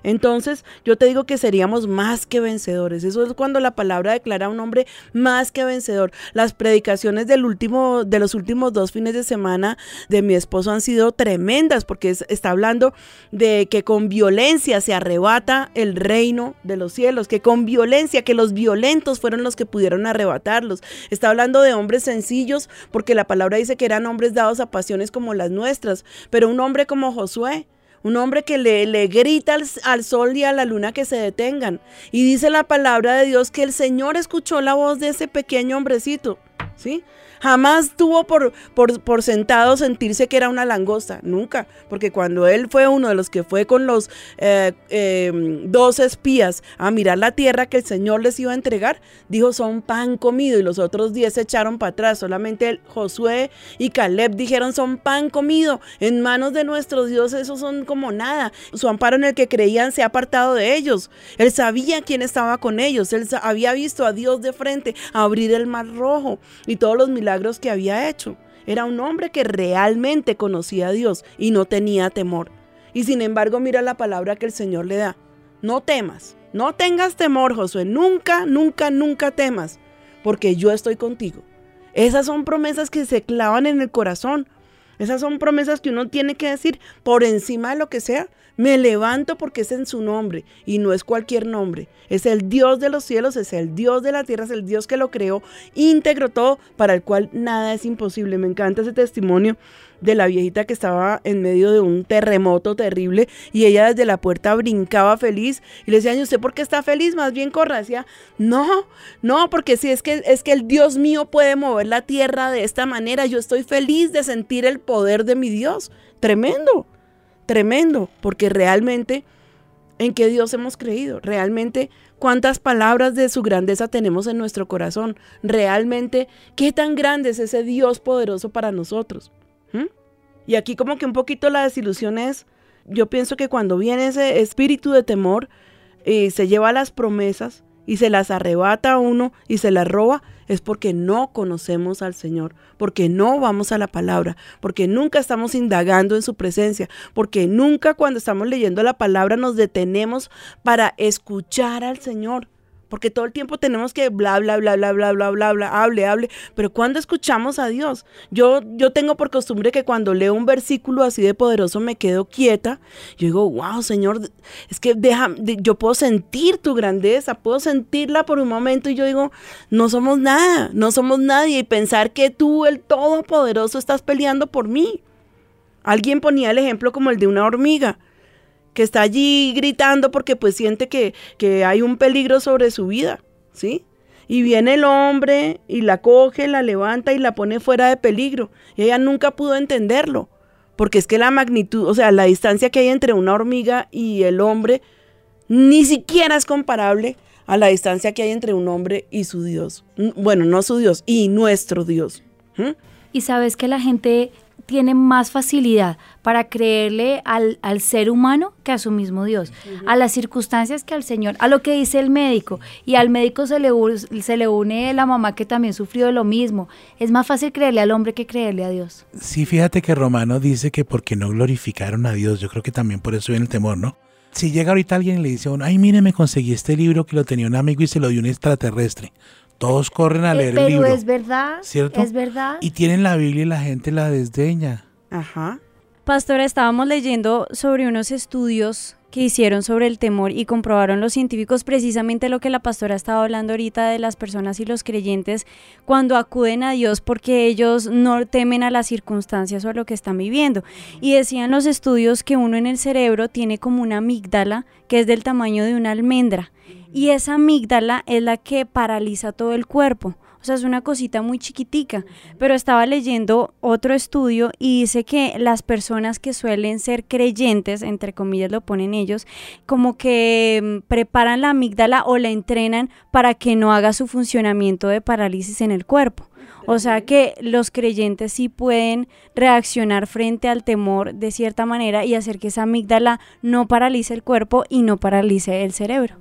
Entonces, yo te digo que seríamos más que vencedores. Eso es cuando la palabra declara a un hombre más que vencedor. Las predicaciones del último, de los últimos dos fines de semana de mi esposo han sido tremendas porque es, está hablando de que con violencia se arrebata el reino de los cielos, que con violencia, que los violentos fueron los que pudieron arrebatarlos. Está hablando de hombres sencillos porque la palabra dice que eran hombres dados a pasiones como las nuestras, pero un hombre como Josué, un hombre que le, le grita al, al, sol y a la luna que se detengan. Y dice la palabra de Dios que el Señor escuchó la voz de ese pequeño hombrecito, ¿sí? Jamás tuvo por, por, por, sentado sentirse que era una langosta, nunca, porque cuando él fue uno de los que fue con los eh, eh, dos espías a mirar la tierra que el Señor les iba a entregar, dijo son pan comido y los otros diez se echaron para atrás, solamente el Josué y Caleb dijeron son pan comido, en manos de nuestros dioses esos son como nada, su amparo en el que creían se ha apartado de ellos, él sabía quién estaba con ellos, él había visto a Dios de frente abrir el mar rojo y todos los milagros que había hecho. Era un hombre que realmente conocía a Dios y no tenía temor. Y sin embargo, mira la palabra que el Señor le da. No temas, no tengas temor, Josué. Nunca, nunca, nunca temas, porque yo estoy contigo. Esas son promesas que se clavan en el corazón. Esas son promesas que uno tiene que decir por encima de lo que sea. Me levanto porque es en su nombre y no es cualquier nombre. Es el Dios de los cielos, es el Dios de la tierra, es el Dios que lo creó íntegro todo, para el cual nada es imposible. Me encanta ese testimonio de la viejita que estaba en medio de un terremoto terrible y ella desde la puerta brincaba feliz y le decían, ¿y usted por qué está feliz? Más bien corra. Decía, no, no, porque si es que, es que el Dios mío puede mover la tierra de esta manera, yo estoy feliz de sentir el poder de mi Dios. Tremendo tremendo, porque realmente en qué Dios hemos creído, realmente cuántas palabras de su grandeza tenemos en nuestro corazón, realmente qué tan grande es ese Dios poderoso para nosotros. ¿Mm? Y aquí como que un poquito la desilusión es, yo pienso que cuando viene ese espíritu de temor, eh, se lleva las promesas y se las arrebata a uno y se las roba, es porque no conocemos al Señor, porque no vamos a la palabra, porque nunca estamos indagando en su presencia, porque nunca cuando estamos leyendo la palabra nos detenemos para escuchar al Señor porque todo el tiempo tenemos que bla, bla, bla, bla, bla, bla, bla, bla, hable, hable, pero cuando escuchamos a Dios, yo, yo tengo por costumbre que cuando leo un versículo así de poderoso me quedo quieta, yo digo, wow, Señor, es que deja, yo puedo sentir tu grandeza, puedo sentirla por un momento y yo digo, no somos nada, no somos nadie y pensar que tú, el Todopoderoso, estás peleando por mí. Alguien ponía el ejemplo como el de una hormiga que está allí gritando porque pues siente que, que hay un peligro sobre su vida, ¿sí? Y viene el hombre y la coge, la levanta y la pone fuera de peligro. Y ella nunca pudo entenderlo, porque es que la magnitud, o sea, la distancia que hay entre una hormiga y el hombre ni siquiera es comparable a la distancia que hay entre un hombre y su Dios. Bueno, no su Dios, y nuestro Dios. Y sabes que la gente tiene más facilidad para creerle al, al, ser humano que a su mismo Dios, a las circunstancias que al Señor, a lo que dice el médico, y al médico se le, se le une la mamá que también sufrió de lo mismo. Es más fácil creerle al hombre que creerle a Dios. Sí, fíjate que Romano dice que porque no glorificaron a Dios, yo creo que también por eso viene el temor, ¿no? Si llega ahorita alguien y le dice ay, mire, me conseguí este libro que lo tenía un amigo y se lo dio un extraterrestre. Todos corren a Eh, leer el pero libro. es verdad, ¿Cierto? es verdad. Y tienen la Biblia y la gente la desdeña. Ajá. Pastora, estábamos leyendo sobre unos estudios que hicieron sobre el temor y comprobaron los científicos precisamente lo que la pastora estaba hablando ahorita de las personas y los creyentes cuando acuden a Dios porque ellos no temen a las circunstancias o a lo que están viviendo. Y decían los estudios que uno en el cerebro tiene como una amígdala que es del tamaño de una almendra y esa amígdala es la que paraliza todo el cuerpo. O sea, es una cosita muy chiquitica. Pero estaba leyendo otro estudio y dice que las personas que suelen ser creyentes, entre comillas lo ponen ellos, como que mm, preparan la amígdala o la entrenan para que no haga su funcionamiento de parálisis en el cuerpo. O sea que los creyentes sí pueden reaccionar frente al temor de cierta manera y hacer que esa amígdala no paralice el cuerpo y no paralice el cerebro.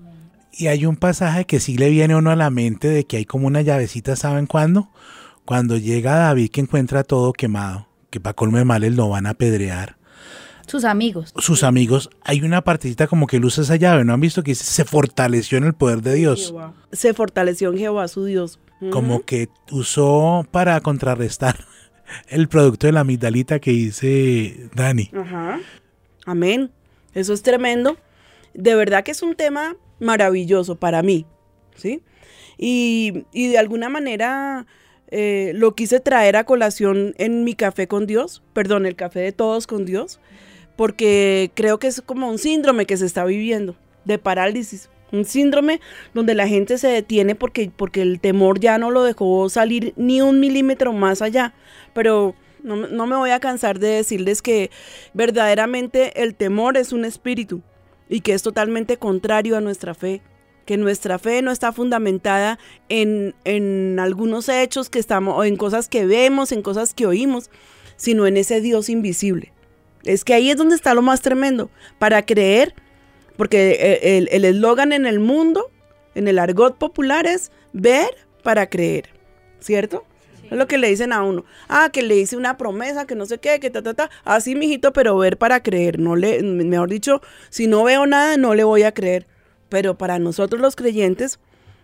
Y hay un pasaje que sí le viene a uno a la mente de que hay como una llavecita, ¿saben cuándo? Cuando llega David que encuentra todo quemado, que para colmo de males lo van a apedrear. Sus amigos. Sus amigos, hay una partecita como que él usa esa llave, ¿no han visto que dice, se fortaleció en el poder de Dios? Jehová. Se fortaleció en Jehová su Dios. Como que usó para contrarrestar el producto de la amigdalita que dice Dani. Ajá. Amén. Eso es tremendo. De verdad que es un tema maravilloso para mí, ¿sí? Y, y de alguna manera eh, lo quise traer a colación en mi café con Dios, perdón, el café de todos con Dios, porque creo que es como un síndrome que se está viviendo de parálisis. Un síndrome donde la gente se detiene porque, porque el temor ya no lo dejó salir ni un milímetro más allá. Pero no, no me voy a cansar de decirles que verdaderamente el temor es un espíritu y que es totalmente contrario a nuestra fe. Que nuestra fe no está fundamentada en, en algunos hechos que estamos, o en cosas que vemos, en cosas que oímos, sino en ese Dios invisible. Es que ahí es donde está lo más tremendo. Para creer, porque eh, el el eslogan en el mundo, en el argot popular es ver para creer, ¿cierto? Es lo que le dicen a uno. Ah, que le hice una promesa, que no sé qué, que ta, ta, ta. Así, mijito, pero ver para creer. No le, mejor dicho, si no veo nada, no le voy a creer. Pero para nosotros los creyentes,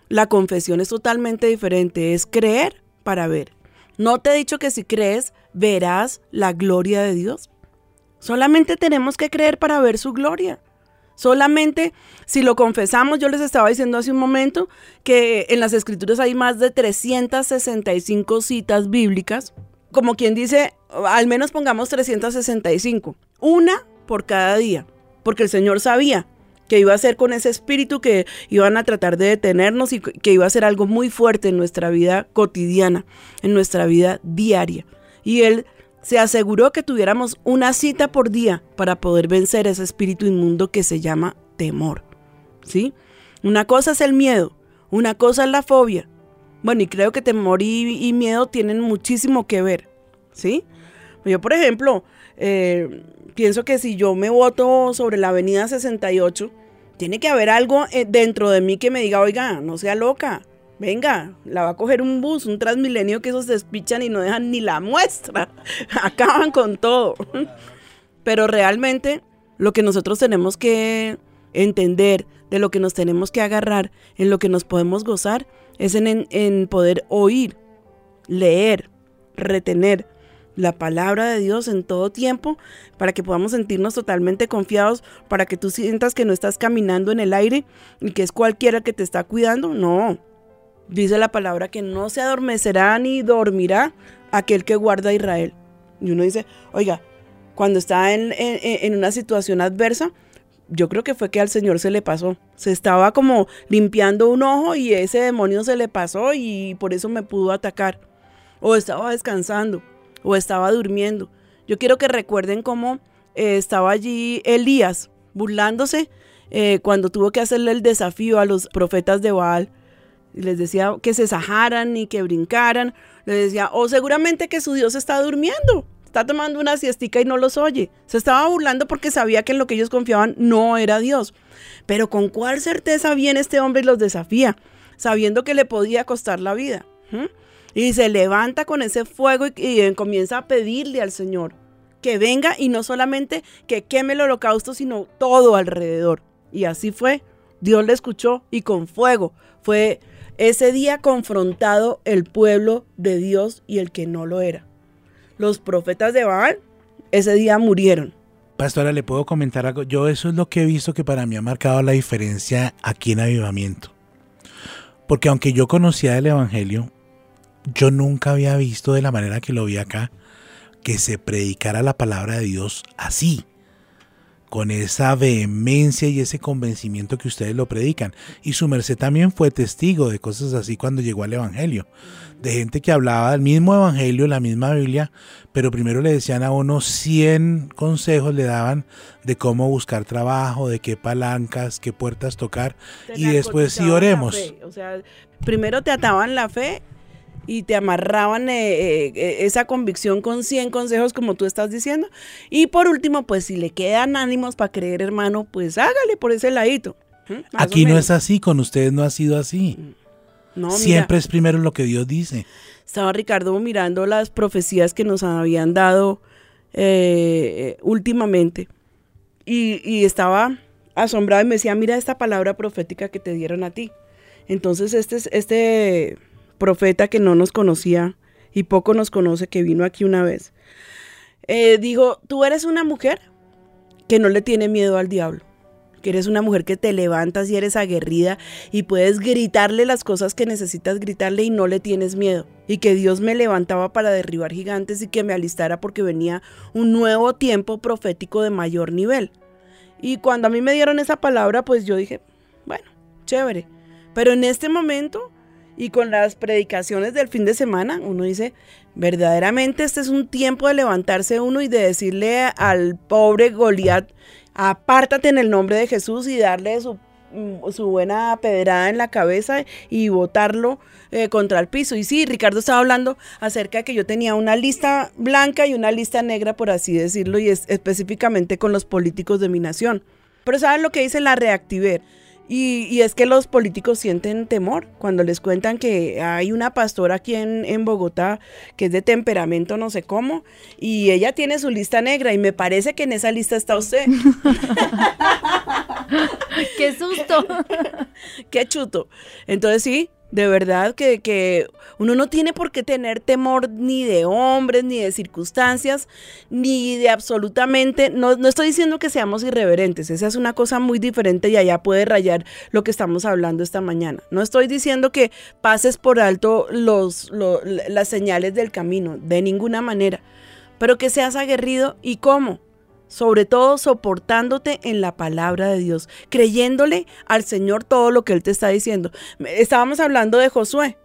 la confesión es totalmente diferente. Es creer para ver. No te he dicho que si crees, verás la gloria de Dios. Solamente tenemos que creer para ver su gloria. Solamente si lo confesamos, yo les estaba diciendo hace un momento que en las escrituras hay más de 365 citas bíblicas. Como quien dice, al menos pongamos 365. Una por cada día. Porque el Señor sabía que iba a ser con ese espíritu que iban a tratar de detenernos y que iba a ser algo muy fuerte en nuestra vida cotidiana, en nuestra vida diaria. Y Él se aseguró que tuviéramos una cita por día para poder vencer ese espíritu inmundo que se llama temor. ¿Sí? Una cosa es el miedo, una cosa es la fobia. Bueno, y creo que temor y, miedo tienen muchísimo que ver. ¿Sí? Yo, por ejemplo, eh, pienso que si yo me voto sobre la avenida 68, tiene que haber algo eh, dentro de mí que me diga, oiga, no sea loca, venga, la va a coger un bus, un transmilenio que esos despichan y no dejan ni la muestra, acaban con todo. Pero realmente lo que nosotros tenemos que entender, de lo que nos tenemos que agarrar, en lo que nos podemos gozar, es en, en- poder oír, leer, retener la palabra de Dios en todo tiempo para que podamos sentirnos totalmente confiados, para que tú sientas que no estás caminando en el aire y que es cualquiera que te está cuidando. No, dice la palabra que no se adormecerá ni dormirá aquel que guarda a Israel. Y uno dice, oiga, cuando está en, en- una situación adversa, yo creo que fue que al Señor se le pasó. Se estaba como limpiando un ojo y ese demonio se le pasó y por eso me pudo atacar. O estaba descansando, o estaba durmiendo. Yo quiero que recuerden cómo eh, estaba allí Elías burlándose eh, cuando tuvo que hacerle el desafío a los profetas de Baal. Y les decía que se sajaran y que brincaran. Les decía, o seguramente que su Dios está durmiendo. Está tomando una siestica y no los oye. Se estaba burlando porque sabía que en lo que ellos confiaban no era Dios. Pero con cuál certeza viene este hombre y los desafía, sabiendo que le podía costar la vida. Y se levanta con ese fuego y, y comienza a pedirle al Señor que venga y no solamente que queme el holocausto, sino todo alrededor. Y así fue. Dios le escuchó y con fuego fue ese día confrontado el pueblo de Dios y el que no lo era. Los profetas de Baal ese día murieron. Pastora, ¿le puedo comentar algo? Yo eso es lo que he visto que para mí ha marcado la diferencia aquí en Avivamiento. Porque aunque yo conocía el Evangelio, yo nunca había visto de la manera que lo vi acá que se predicara la palabra de Dios así, con esa vehemencia y ese convencimiento que ustedes lo predican. Y su merced también fue testigo de cosas así cuando llegó al Evangelio, de gente que hablaba del mismo Evangelio, la misma Biblia, pero primero le decían a uno 100 consejos, le daban de cómo buscar trabajo, de qué palancas, qué puertas tocar, y después sí oremos. O sea, primero te ataban la fe y te amarraban eh, eh, eh, esa convicción con 100 consejos como tú estás diciendo. Y por último, pues si le quedan ánimos para creer, hermano, pues hágale por ese ladito. ¿Mm? Aquí no es así, con ustedes no ha sido así. No, mira, Siempre es primero lo que Dios dice. Estaba Ricardo mirando las profecías que nos habían dado eh, últimamente y, y estaba asombrado y me decía, mira esta palabra profética que te dieron a ti. Entonces este, es- este profeta que no nos conocía y poco nos conoce, que vino aquí una vez, eh, tú eres una mujer que no le tiene miedo al diablo que eres una mujer que te levantas y eres aguerrida y puedes gritarle las cosas que necesitas gritarle y no le tienes miedo. Y que Dios me levantaba para derribar gigantes y que me alistara porque venía un nuevo tiempo profético de mayor nivel. Y cuando a mí me dieron esa palabra, pues yo dije, bueno, chévere. Pero en este momento y con las predicaciones del fin de semana, uno dice, verdaderamente este es un tiempo de levantarse uno y de decirle al pobre Goliat, apártate en el nombre de Jesús y darle su, mm, su buena pedrada en la cabeza y botarlo eh, contra el piso. Y sí, Ricardo estaba hablando acerca de que yo tenía una lista blanca y una lista negra, por así decirlo, y es específicamente con los políticos de mi nación. Pero ¿saben lo que dice la reactiver? Y, y es que los políticos sienten temor cuando les cuentan que hay una pastora aquí en, en Bogotá que es de temperamento no sé cómo y ella tiene su lista negra y me parece que en esa lista está usted. ¡Qué susto! ¡Qué chuto! Entonces sí, de verdad que, que uno no tiene por qué tener temor ni de hombres, ni de circunstancias, ni de absolutamente, no, no estoy diciendo que seamos irreverentes, esa es una cosa muy diferente y allá puede rayar lo que estamos hablando esta mañana. No estoy diciendo que pases por alto los, lo- las señales del camino, de ninguna manera, pero que seas aguerrido y cómo sobre todo soportándote en la palabra de Dios, creyéndole al Señor todo lo que Él te está diciendo. Estábamos hablando de Josué,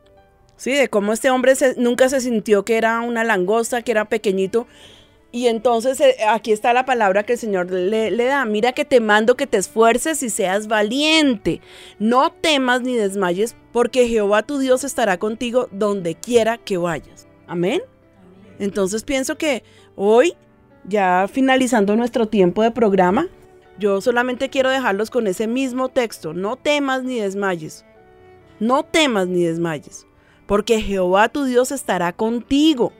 ¿sí? De cómo este hombre se- nunca se sintió que era una langosta, que era pequeñito. Y entonces eh, aquí está la palabra que el Señor le, le da. Mira que te mando que te esfuerces y seas valiente. No temas ni desmayes, porque Jehová tu Dios estará contigo donde quiera que vayas. Amén. Entonces pienso que hoy, ya finalizando nuestro tiempo de programa, yo solamente quiero dejarlos con ese mismo texto. No temas ni desmayes. No temas ni desmayes, porque Jehová tu Dios estará contigo.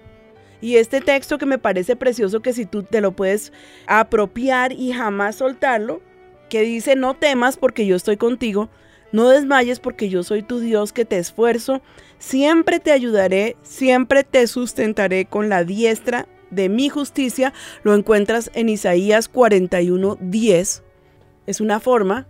Y este texto que me parece precioso, que si tú te lo puedes apropiar y jamás soltarlo, que dice, no temas porque yo estoy contigo, no desmayes porque yo soy tu Dios que te esfuerzo, siempre te ayudaré, siempre te sustentaré con la diestra de mi justicia, lo encuentras en Isaías 41, 10. Es una forma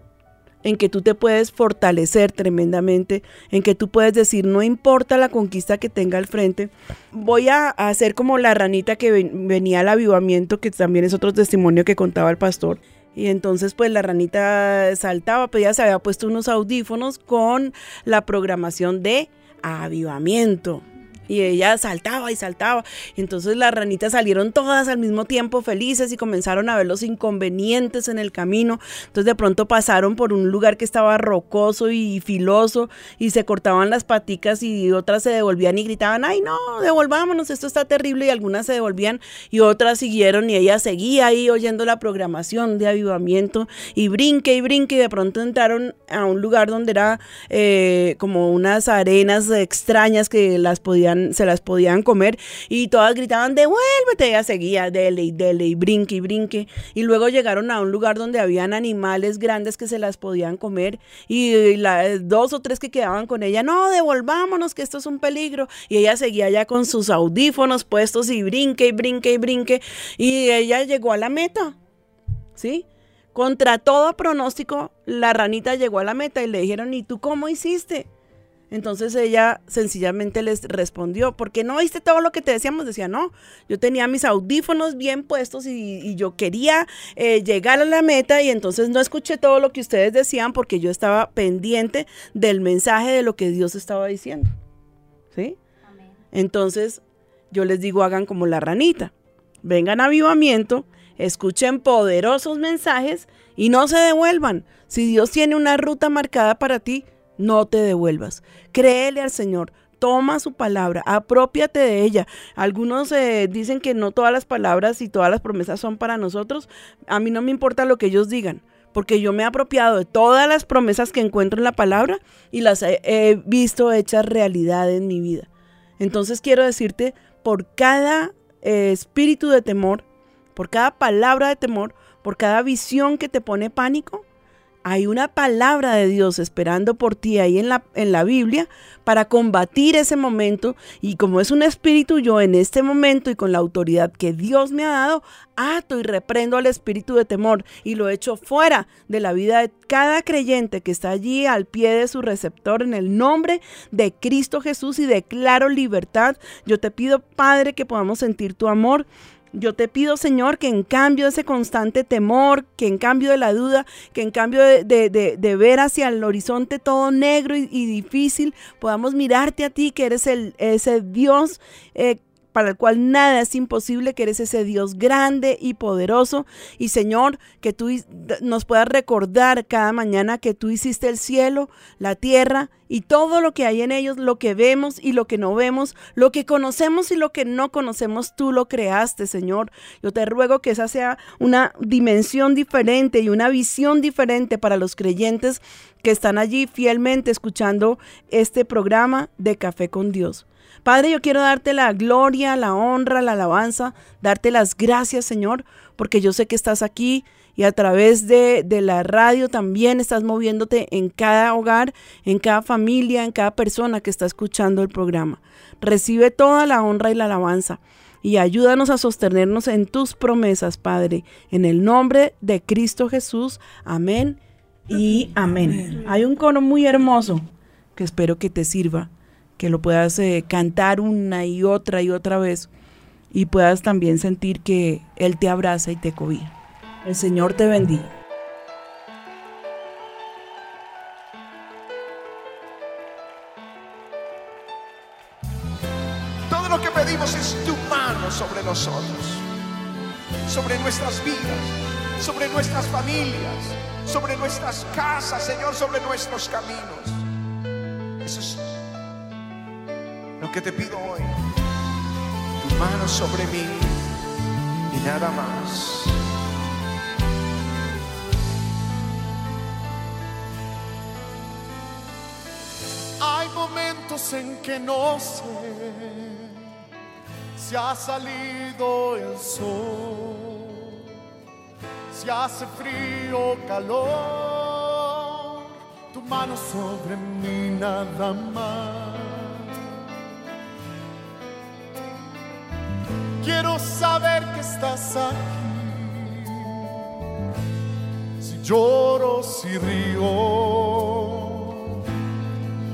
en que tú te puedes fortalecer tremendamente, en que tú puedes decir, no importa la conquista que tenga al frente, voy a hacer como la ranita que ven- venía al avivamiento, que también es otro testimonio que contaba el pastor. Y entonces pues la ranita saltaba, pero ella se había puesto unos audífonos con la programación de avivamiento. Y ella saltaba y saltaba. Y entonces las ranitas salieron todas al mismo tiempo felices y comenzaron a ver los inconvenientes en el camino. Entonces de pronto pasaron por un lugar que estaba rocoso y filoso y se cortaban las paticas y otras se devolvían y gritaban, ay no, devolvámonos, esto está terrible. Y algunas se devolvían y otras siguieron y ella seguía ahí oyendo la programación de avivamiento y brinque y brinque y de pronto entraron a un lugar donde era eh, como unas arenas extrañas que las podían se las podían comer y todas gritaban, devuélvete, ella seguía, dele y dele y brinque y brinque. Y luego llegaron a un lugar donde habían animales grandes que se las podían comer y las dos o tres que quedaban con ella, no, devolvámonos, que esto es un peligro. Y ella seguía ya con sus audífonos puestos y brinque y brinque y brinque. Y ella llegó a la meta, ¿sí? Contra todo pronóstico, la ranita llegó a la meta y le dijeron, ¿y tú cómo hiciste? Entonces ella sencillamente les respondió, porque no oíste todo lo que te decíamos? Decía, no, yo tenía mis audífonos bien puestos y, y yo quería eh, llegar a la meta y entonces no escuché todo lo que ustedes decían porque yo estaba pendiente del mensaje de lo que Dios estaba diciendo. ¿Sí? Entonces yo les digo, hagan como la ranita, vengan a avivamiento, escuchen poderosos mensajes y no se devuelvan. Si Dios tiene una ruta marcada para ti, no te devuelvas. Créele al Señor. Toma su palabra, apropiate de ella. Algunos eh, dicen que no todas las palabras y todas las promesas son para nosotros. A mí no me importa lo que ellos digan, porque yo me he apropiado de todas las promesas que encuentro en la palabra y las he, visto hechas realidad en mi vida. Entonces quiero decirte, por cada eh, espíritu de temor, por cada palabra de temor, por cada visión que te pone pánico, hay una palabra de Dios esperando por ti ahí en la, en la Biblia para combatir ese momento. Y como es un espíritu, yo en este momento y con la autoridad que Dios me ha dado, ato y reprendo al espíritu de temor y lo echo fuera de la vida de cada creyente que está allí al pie de su receptor en el nombre de Cristo Jesús y declaro libertad. Yo te pido, Padre, que podamos sentir tu amor yo te pido, Señor, que en cambio de ese constante temor, que en cambio de la duda, que en cambio de, de- ver hacia el horizonte todo negro y, y difícil, podamos mirarte a ti, que eres el, ese Dios eh, para el cual nada es imposible, que eres ese Dios grande y poderoso. Y Señor, que tú nos puedas recordar cada mañana que tú hiciste el cielo, la tierra y todo lo que hay en ellos, lo que vemos y lo que no vemos, lo que conocemos y lo que no conocemos, tú lo creaste, Señor. Yo te ruego que esa sea una dimensión diferente y una visión diferente para los creyentes que están allí fielmente escuchando este programa de Café con Dios. Padre, yo quiero darte la gloria, la honra, la alabanza, darte las gracias, Señor, porque yo sé que estás aquí y a través de, de la radio también estás moviéndote en cada hogar, en cada familia, en cada persona que está escuchando el programa. Recibe toda la honra y la alabanza y ayúdanos a sostenernos en tus promesas, Padre, en el nombre de Cristo Jesús. Amén y amén. Hay un coro muy hermoso que espero que te sirva, que lo puedas eh, cantar una y otra y otra vez y puedas también sentir que Él te abraza y te cobija. El Señor te bendiga. Todo lo que pedimos es tu mano sobre nosotros, sobre nuestras vidas, sobre nuestras familias, sobre nuestras casas, Señor, sobre nuestros caminos. Eso es lo que te pido hoy. Tu mano sobre mí y nada más. Hay momentos en que no sé si ha salido el sol, si hace frío o calor, tu mano sobre mí nada más. Quiero saber que estás aquí, si lloro, si río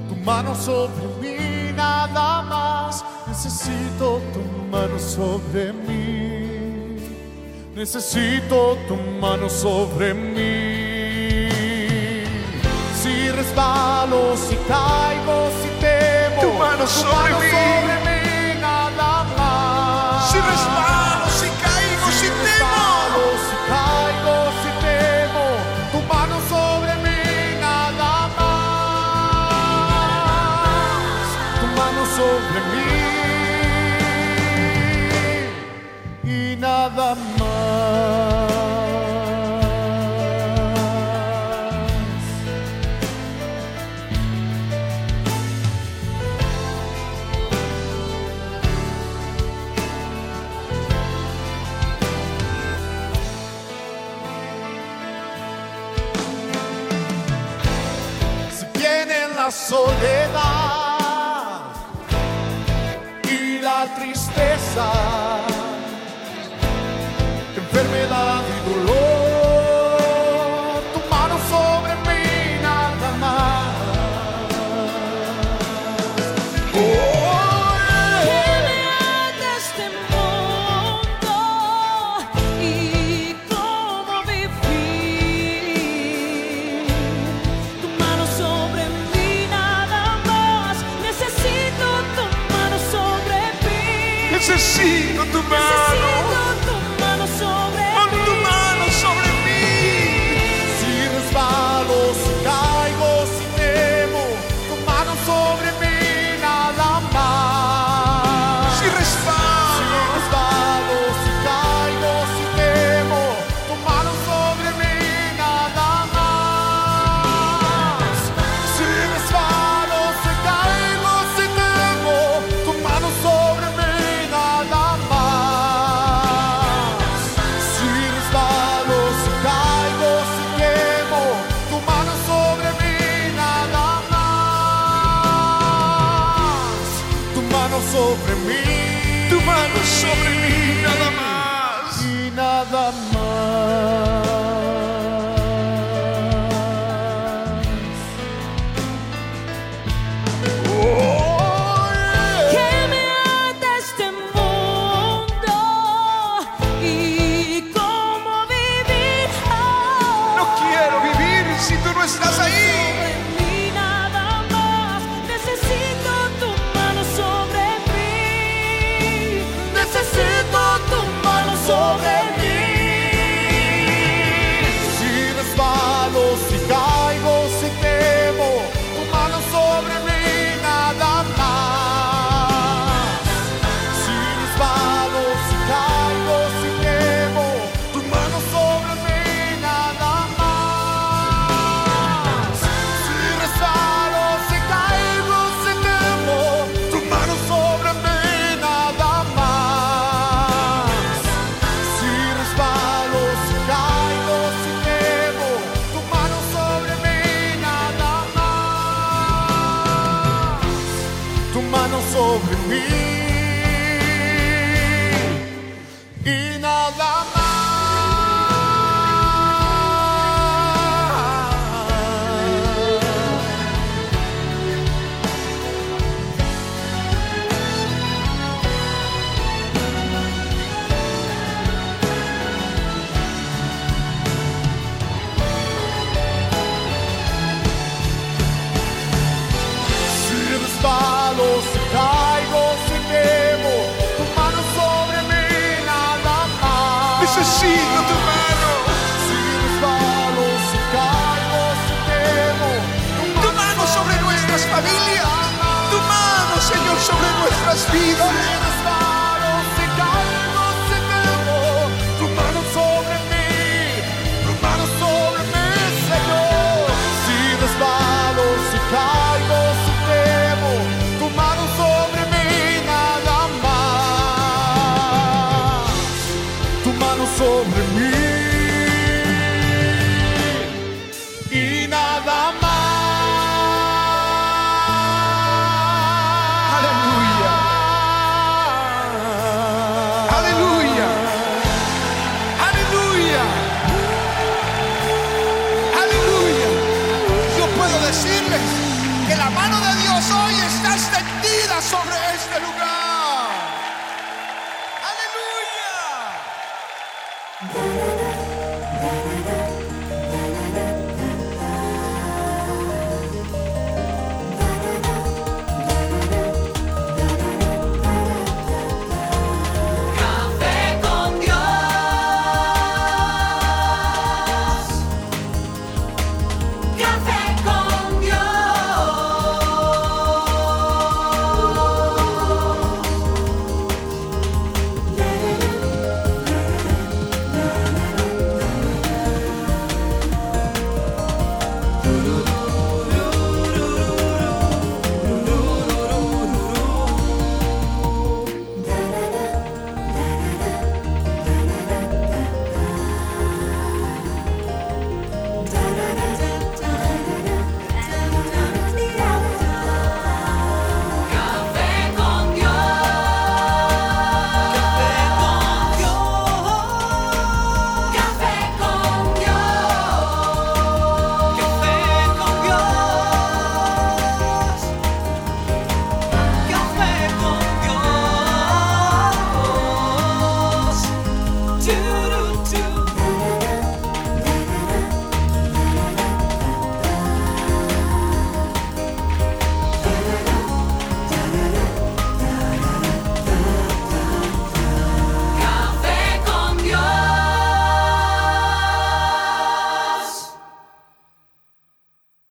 tu mano sobre mí, nada más. Necesito tu mano sobre mí. Necesito tu mano sobre mí. Si resbalo, si caigo, si temo, Tu mano sobre mí. Más. Si